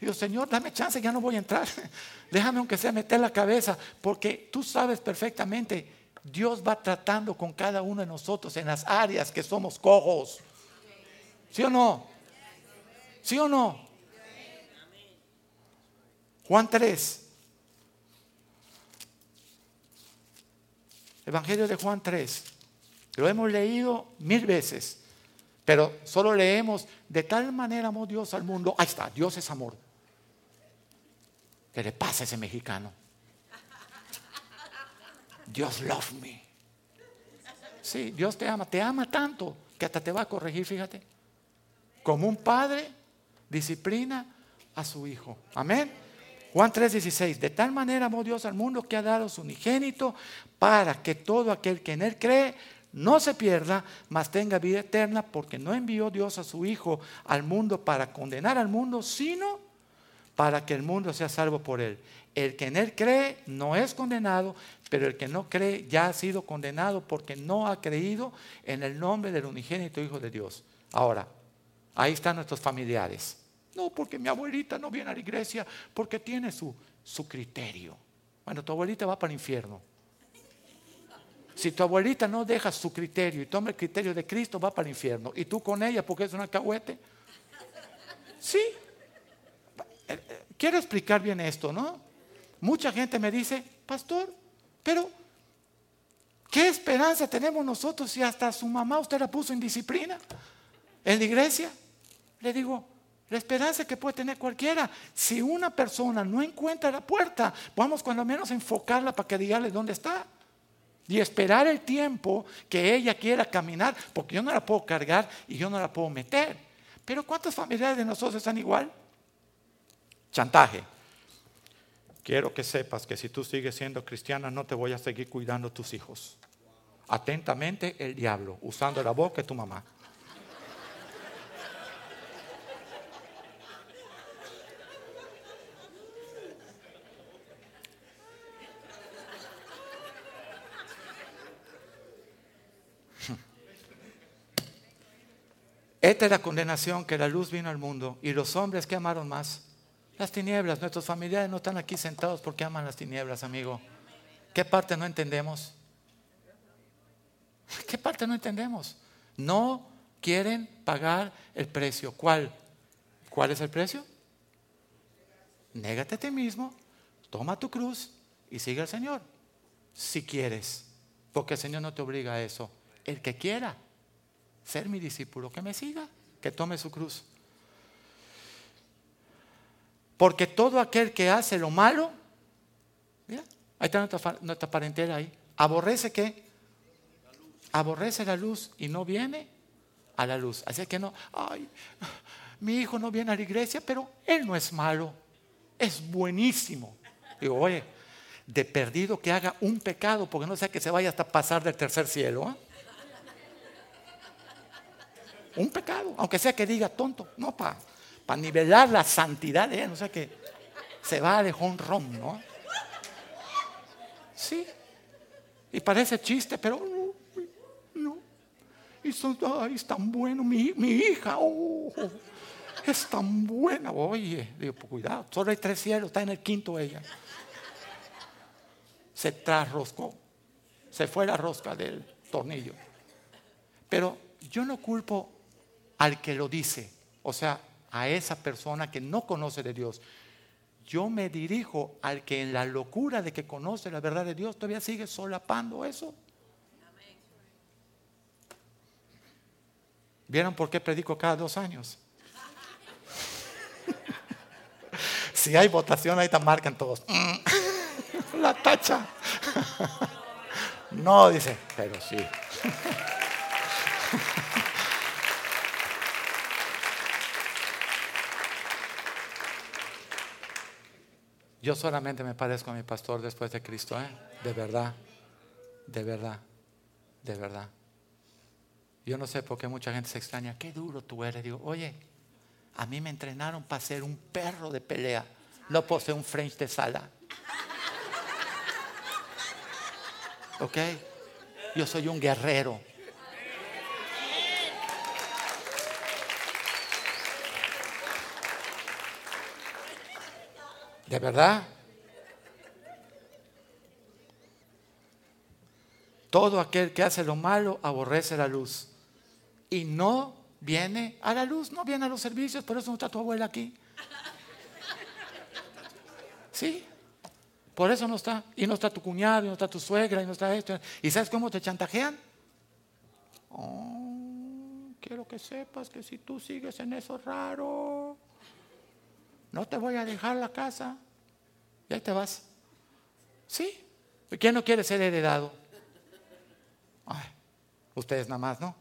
Digo, Señor, dame chance, ya no voy a entrar. Déjame aunque sea meter la cabeza, porque tú sabes perfectamente, Dios va tratando con cada uno de nosotros en las áreas que somos cojos. ¿Sí o no? ¿Sí o no? Juan 3. Evangelio de Juan 3. Lo hemos leído mil veces, pero solo leemos, de tal manera amó Dios al mundo. Ahí está, Dios es amor. ¿Qué le pasa a ese mexicano? Dios love me. Sí, Dios te ama, te ama tanto que hasta te va a corregir, fíjate. Como un padre disciplina a su hijo. Amén. Juan 3:16, de tal manera amó Dios al mundo que ha dado su unigénito para que todo aquel que en él cree no se pierda, mas tenga vida eterna, porque no envió Dios a su Hijo al mundo para condenar al mundo, sino para que el mundo sea salvo por él. El que en él cree no es condenado, pero el que no cree ya ha sido condenado porque no ha creído en el nombre del unigénito Hijo de Dios. Ahora, ahí están nuestros familiares. No, porque mi abuelita no viene a la iglesia, porque tiene su, su criterio. Bueno, tu abuelita va para el infierno. Si tu abuelita no deja su criterio y toma el criterio de Cristo, va para el infierno. Y tú con ella, porque es una cahuete. Sí. Eh, eh, quiero explicar bien esto, ¿no? Mucha gente me dice, pastor, pero ¿qué esperanza tenemos nosotros si hasta su mamá usted la puso en disciplina en la iglesia? Le digo, la esperanza que puede tener cualquiera. Si una persona no encuentra la puerta, vamos cuando menos a enfocarla para que diga dónde está. Y esperar el tiempo que ella quiera caminar, porque yo no la puedo cargar y yo no la puedo meter. Pero ¿cuántas familiares de nosotros están igual? Chantaje. Quiero que sepas que si tú sigues siendo cristiana, no te voy a seguir cuidando tus hijos. Atentamente el diablo, usando la boca de tu mamá. Esta es la condenación que la luz vino al mundo y los hombres que amaron más. Las tinieblas, nuestros familiares no están aquí sentados porque aman las tinieblas, amigo. ¿Qué parte no entendemos? ¿Qué parte no entendemos? No quieren pagar el precio. ¿Cuál? ¿Cuál es el precio? Négate a ti mismo, toma tu cruz y sigue al Señor. Si quieres, porque el Señor no te obliga a eso. El que quiera ser mi discípulo, que me siga, que tome su cruz. Porque todo aquel que hace lo malo, mira, ahí está nuestra, parentela ahí, aborrece qué? Aborrece la luz y no viene a la luz. Así que no, ay, mi hijo no viene a la iglesia, pero él no es malo, es buenísimo. Digo, oye, de perdido que haga un pecado, porque no sea que se vaya hasta pasar del tercer cielo. ¿eh? Un pecado, aunque sea que diga tonto, no, para nivelar la santidad de él, no sea que se va de honrón, ¿no? Sí, y parece chiste, pero no, no. Y son, ay, es tan bueno, mi, hija, oh, Es tan buena, oye. Digo, pues cuidado, solo hay tres cielos, está en el quinto ella. Se trasroscó, se fue la rosca del tornillo. Pero yo no culpo al que lo dice, o sea, a esa persona que no conoce de Dios. Yo me dirijo al que en la locura de que conoce la verdad de Dios todavía sigue solapando eso. ¿Vieron por qué predico cada dos años? si hay votación, ahí te marcan todos. la tacha. no, dice, pero sí. Yo solamente me parezco a mi pastor después de Cristo, ¿eh? De verdad, de verdad, de verdad. Yo no sé por qué mucha gente se extraña, qué duro tú eres. Digo, oye, a mí me entrenaron para ser un perro de pelea, no por ser un French de sala. ¿Ok? Yo soy un guerrero. ¿De verdad? Todo aquel que hace lo malo aborrece la luz y no viene a la luz, no viene a los servicios, por eso no está tu abuela aquí. ¿Sí? Por eso no está. Y no está tu cuñado, y no está tu suegra, y no está esto. ¿Y sabes cómo te chantajean? Oh, quiero que sepas que si tú sigues en eso raro, no te voy a dejar la casa. Y ahí te vas. ¿Sí? ¿Quién no quiere ser heredado? ustedes nada más, ¿no?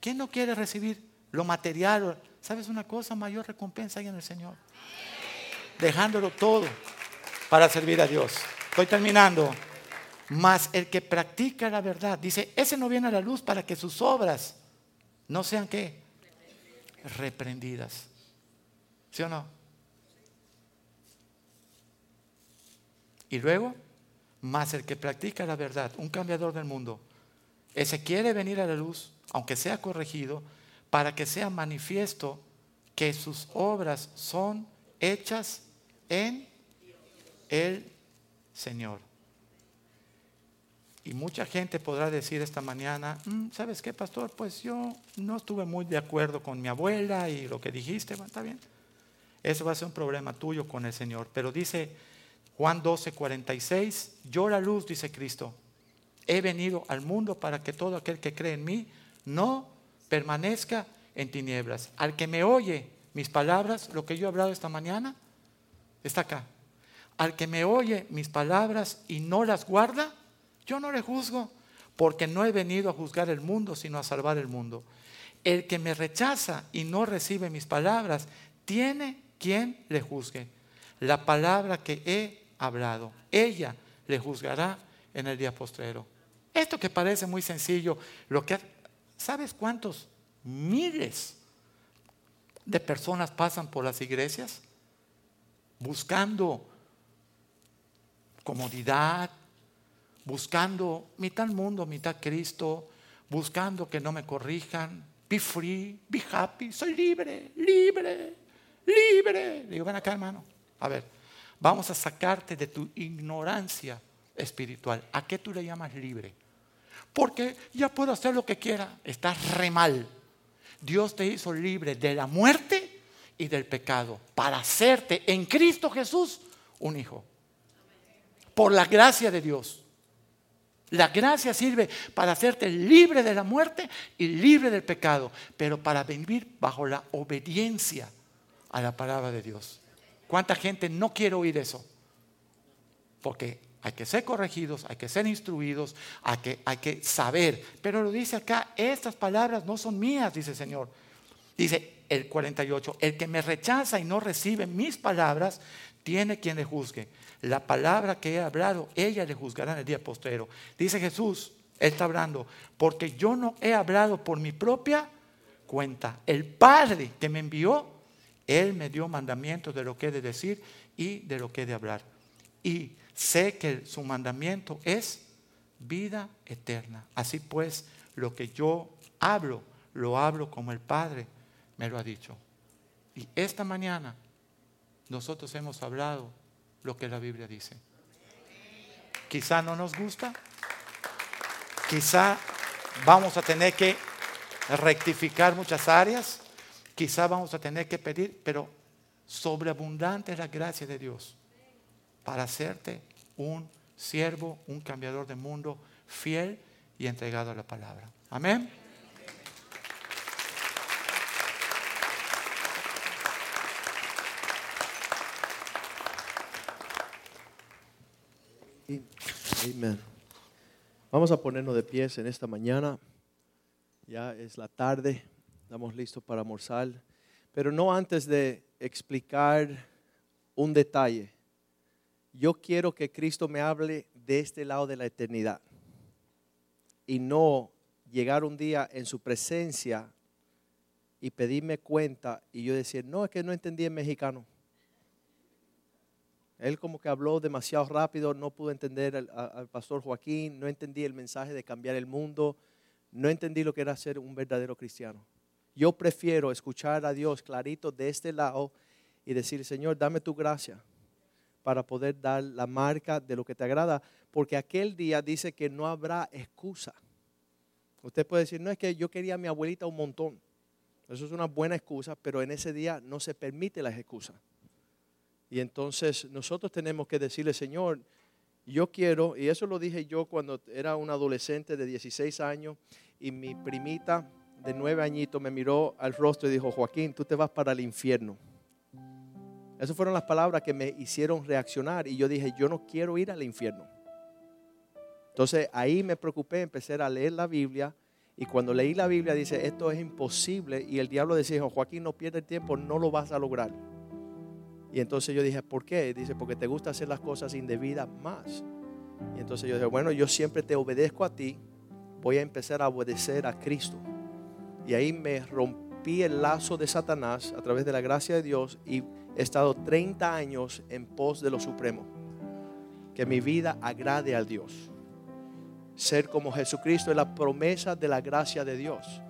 ¿Quién no quiere recibir lo material? ¿Sabes una cosa? Mayor recompensa hay en el Señor. Dejándolo todo para servir a Dios. Estoy terminando. Mas el que practica la verdad, dice, ese no viene a la luz para que sus obras no sean qué? Reprendidas. ¿Sí o no? Y luego, más el que practica la verdad, un cambiador del mundo, ese quiere venir a la luz, aunque sea corregido, para que sea manifiesto que sus obras son hechas en el Señor. Y mucha gente podrá decir esta mañana, mm, ¿sabes qué, pastor? Pues yo no estuve muy de acuerdo con mi abuela y lo que dijiste, bueno, está bien. Eso va a ser un problema tuyo con el Señor. Pero dice Juan 12, 46, yo la luz, dice Cristo, he venido al mundo para que todo aquel que cree en mí no permanezca en tinieblas. Al que me oye mis palabras, lo que yo he hablado esta mañana, está acá. Al que me oye mis palabras y no las guarda, yo no le juzgo, porque no he venido a juzgar el mundo, sino a salvar el mundo. El que me rechaza y no recibe mis palabras, tiene quien le juzgue. La palabra que he hablado, ella le juzgará en el día postrero. Esto que parece muy sencillo, lo que ¿sabes cuántos miles de personas pasan por las iglesias buscando comodidad, buscando mitad mundo, mitad Cristo, buscando que no me corrijan, be free, be happy, soy libre, libre libre. Digo, ven acá, hermano. A ver, vamos a sacarte de tu ignorancia espiritual. ¿A qué tú le llamas libre? Porque ya puedo hacer lo que quiera. Estás re mal. Dios te hizo libre de la muerte y del pecado para hacerte en Cristo Jesús un hijo. Por la gracia de Dios. La gracia sirve para hacerte libre de la muerte y libre del pecado, pero para vivir bajo la obediencia a la palabra de Dios. ¿Cuánta gente no quiere oír eso? Porque hay que ser corregidos, hay que ser instruidos, hay que, hay que saber. Pero lo dice acá, estas palabras no son mías, dice el Señor. Dice el 48, el que me rechaza y no recibe mis palabras, tiene quien le juzgue. La palabra que he hablado, ella le juzgará en el día postero. Dice Jesús, él está hablando, porque yo no he hablado por mi propia cuenta. El Padre que me envió él me dio mandamientos de lo que he de decir y de lo que he de hablar. Y sé que su mandamiento es vida eterna. Así pues, lo que yo hablo, lo hablo como el Padre me lo ha dicho. Y esta mañana nosotros hemos hablado lo que la Biblia dice. Quizá no nos gusta, quizá vamos a tener que rectificar muchas áreas, quizá vamos a tener que pedir, pero sobreabundante es la gracia de Dios para hacerte un siervo, un cambiador de mundo fiel y entregado a la palabra. Amén. Amén. Vamos a ponernos de pies en esta mañana. Ya es la tarde, estamos listos para almorzar. Pero no antes de explicar un detalle. Yo quiero que Cristo me hable de este lado de la eternidad y no llegar un día en su presencia y pedirme cuenta y yo decir, no, es que no entendí el mexicano. Él como que habló demasiado rápido, no pudo entender al, pastor Joaquín, no entendí el mensaje de cambiar el mundo, no entendí lo que era ser un verdadero cristiano. Yo prefiero escuchar a Dios clarito de este lado y decir, Señor, dame tu gracia para poder dar la marca de lo que te agrada, porque aquel día dice que no habrá excusa. Usted puede decir, no es que yo quería a mi abuelita un montón. Eso es una buena excusa, pero en ese día no se permite la excusa. Y entonces nosotros tenemos que decirle, Señor, yo quiero, y eso lo dije yo cuando era un adolescente de 16 años, y mi primita de 9 añitos me miró al rostro y dijo, Joaquín, tú te vas para el infierno. Esas fueron las palabras que me hicieron reaccionar y yo dije, yo no quiero ir al infierno. Entonces ahí me preocupé, empecé a leer la Biblia y cuando leí la Biblia dice, esto es imposible y el diablo decía, Joaquín, no pierdas tiempo, no lo vas a lograr. Y entonces yo dije, ¿por qué? Dice, porque te gusta hacer las cosas indebidas más. Y entonces yo dije, bueno, yo siempre te obedezco a ti, voy a empezar a obedecer a Cristo. Y ahí me rompí el lazo de Satanás a través de la gracia de Dios y he estado 30 años en pos de lo supremo. Que mi vida agrade al Dios. Ser como Jesucristo es la promesa de la gracia de Dios.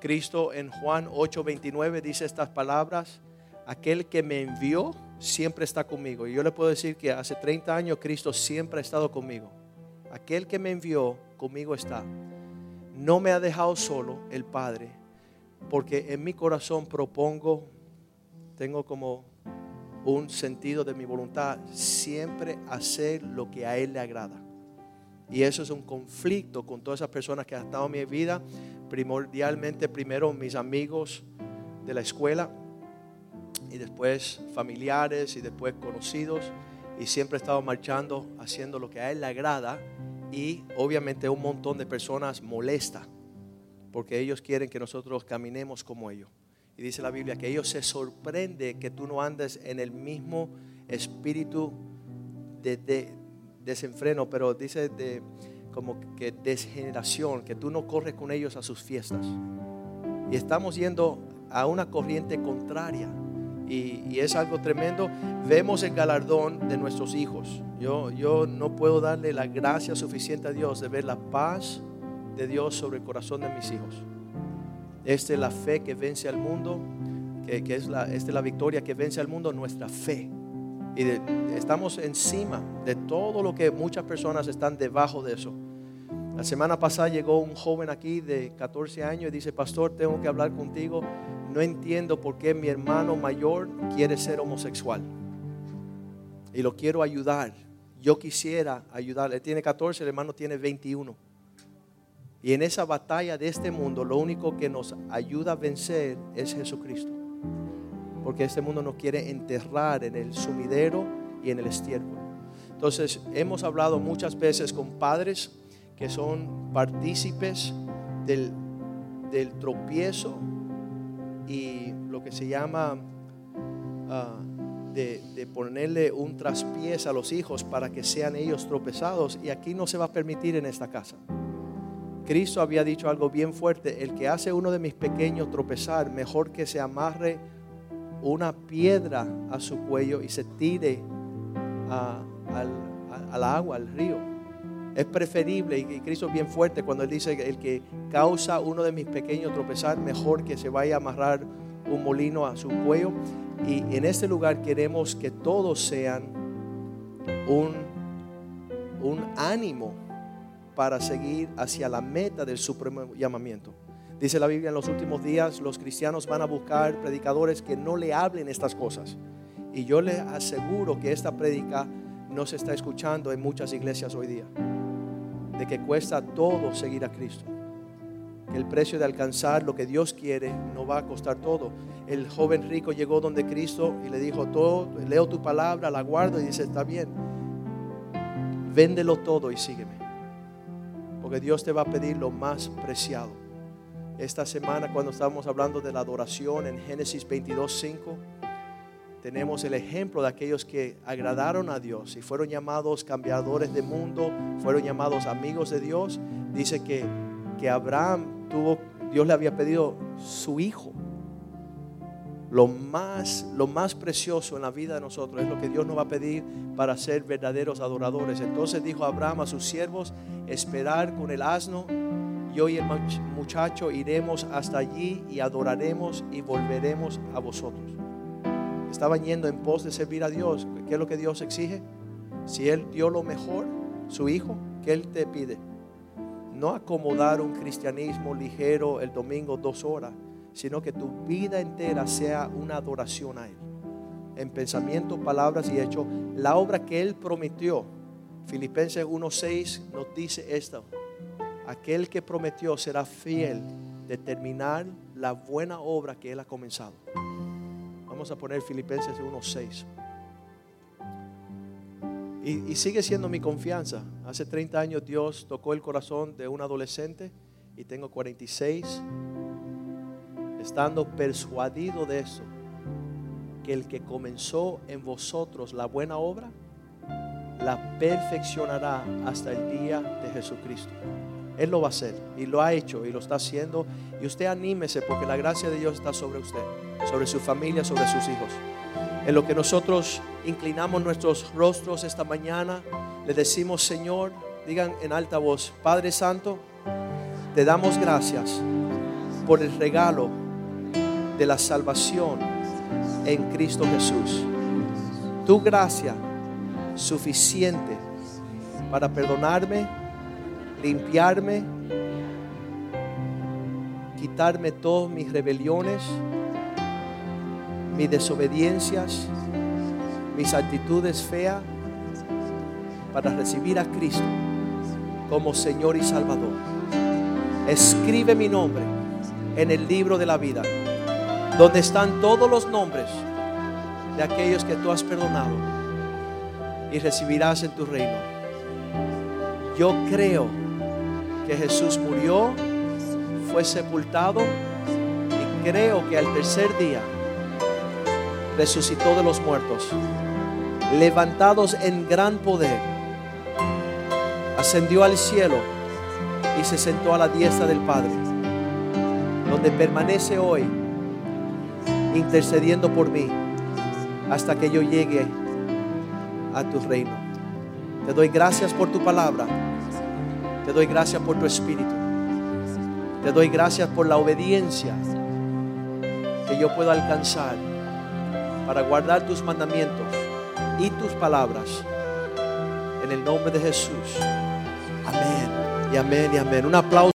Cristo en Juan 8:29 dice estas palabras aquel que me envió siempre está conmigo. Y yo le puedo decir que hace 30 años Cristo siempre ha estado conmigo. Aquel que me envió conmigo está. No me ha dejado solo el Padre, porque en mi corazón propongo, tengo como un sentido de mi voluntad, siempre hacer lo que a Él le agrada. Y eso es un conflicto con todas esas personas que han estado en mi vida, primordialmente primero mis amigos de la escuela, y después familiares y después conocidos y siempre he estado marchando haciendo lo que a él le agrada y obviamente un montón de personas molesta porque ellos quieren que nosotros caminemos como ellos. Y dice la Biblia que ellos se sorprende que tú no andes en el mismo espíritu de, desenfreno, pero dice de como que desgeneración, que tú no corres con ellos a sus fiestas. Y estamos yendo a una corriente contraria y, es algo tremendo. Vemos el galardón de nuestros hijos. Yo, yo no puedo darle la gracia suficiente a Dios de ver la paz de Dios sobre el corazón de mis hijos. Esta es la fe que vence al mundo, que, es la, esta es la victoria que vence al mundo, nuestra fe. Y estamos encima de todo lo que muchas personas están debajo de eso. La semana pasada llegó un joven aquí de 14 años y dice, pastor, tengo que hablar contigo no entiendo por qué mi hermano mayor quiere ser homosexual. Y lo quiero ayudar. Yo quisiera ayudarle. Él tiene 14, el hermano tiene 21. Y en esa batalla de este mundo, lo único que nos ayuda a vencer es Jesucristo. Porque este mundo nos quiere enterrar en el sumidero y en el estiércol. Entonces, hemos hablado muchas veces con padres que son partícipes del, del tropiezo y lo que se llama ah, de, ponerle un traspiés a los hijos para que sean ellos tropezados. Y aquí no se va a permitir en esta casa. Cristo había dicho algo bien fuerte, el que hace uno de mis pequeños tropezar, mejor que se amarre una piedra a su cuello y se tire al agua, al río. Es preferible, y Cristo es bien fuerte cuando Él dice, el que causa uno de mis pequeños tropezar, mejor que se vaya a amarrar un molino a su cuello. Y en este lugar queremos que todos sean un, un ánimo para seguir hacia la meta del supremo llamamiento. Dice la Biblia, en los últimos días los cristianos van a buscar predicadores que no le hablen estas cosas. Y yo les aseguro que esta prédica no se está escuchando en muchas iglesias hoy día. De que cuesta todo seguir a Cristo. Que el precio de alcanzar lo que Dios quiere no va a costar todo. El joven rico llegó donde Cristo y le dijo, todo, leo tu palabra, la guardo y dice, está bien. Véndelo todo y sígueme. Porque Dios te va a pedir lo más preciado. Esta semana cuando estábamos hablando de la adoración en Génesis 22, 5 tenemos el ejemplo de aquellos que agradaron a Dios y fueron llamados cambiadores de mundo, fueron llamados amigos de Dios. Dice que, que Abraham tuvo, Dios le había pedido su hijo. Lo más, lo más precioso en la vida de nosotros es lo que Dios nos va a pedir para ser verdaderos adoradores. Entonces dijo Abraham a sus siervos, esperar con el asno, yo y el muchacho iremos hasta allí y adoraremos y volveremos a vosotros estaban yendo en pos de servir a Dios, ¿qué es lo que Dios exige? Si Él dio lo mejor, su Hijo, ¿qué Él te pide? No acomodar un cristianismo ligero el domingo dos horas, sino que tu vida entera sea una adoración a Él. En pensamiento, palabras y hechos, la obra que Él prometió. Filipenses 1.6 nos dice esto. Aquel que prometió será fiel de terminar la buena obra que Él ha comenzado. Vamos a poner Filipenses 1.6. Y, sigue siendo mi confianza. Hace 30 años Dios tocó el corazón de un adolescente y tengo 46, estando persuadido de eso, que el que comenzó en vosotros la buena obra, la perfeccionará hasta el día de Jesucristo. Él lo va a hacer y lo ha hecho y lo está haciendo. Y usted anímese porque la gracia de Dios está sobre usted sobre su familia, sobre sus hijos. En lo que nosotros inclinamos nuestros rostros esta mañana, le decimos, Señor, digan en alta voz, Padre Santo, te damos gracias por el regalo de la salvación en Cristo Jesús. Tu gracia suficiente para perdonarme, limpiarme, quitarme todas mis rebeliones mis desobediencias, mis actitudes feas, para recibir a Cristo como Señor y Salvador. Escribe mi nombre en el libro de la vida, donde están todos los nombres de aquellos que tú has perdonado y recibirás en tu reino. Yo creo que Jesús murió, fue sepultado y creo que al tercer día resucitó de los muertos, levantados en gran poder, ascendió al cielo y se sentó a la diestra del Padre, donde permanece hoy intercediendo por mí hasta que yo llegue a tu reino. Te doy gracias por tu palabra, te doy gracias por tu espíritu, te doy gracias por la obediencia que yo puedo alcanzar para guardar tus mandamientos y tus palabras. En el nombre de Jesús. Amén y amén y amén. Un aplauso.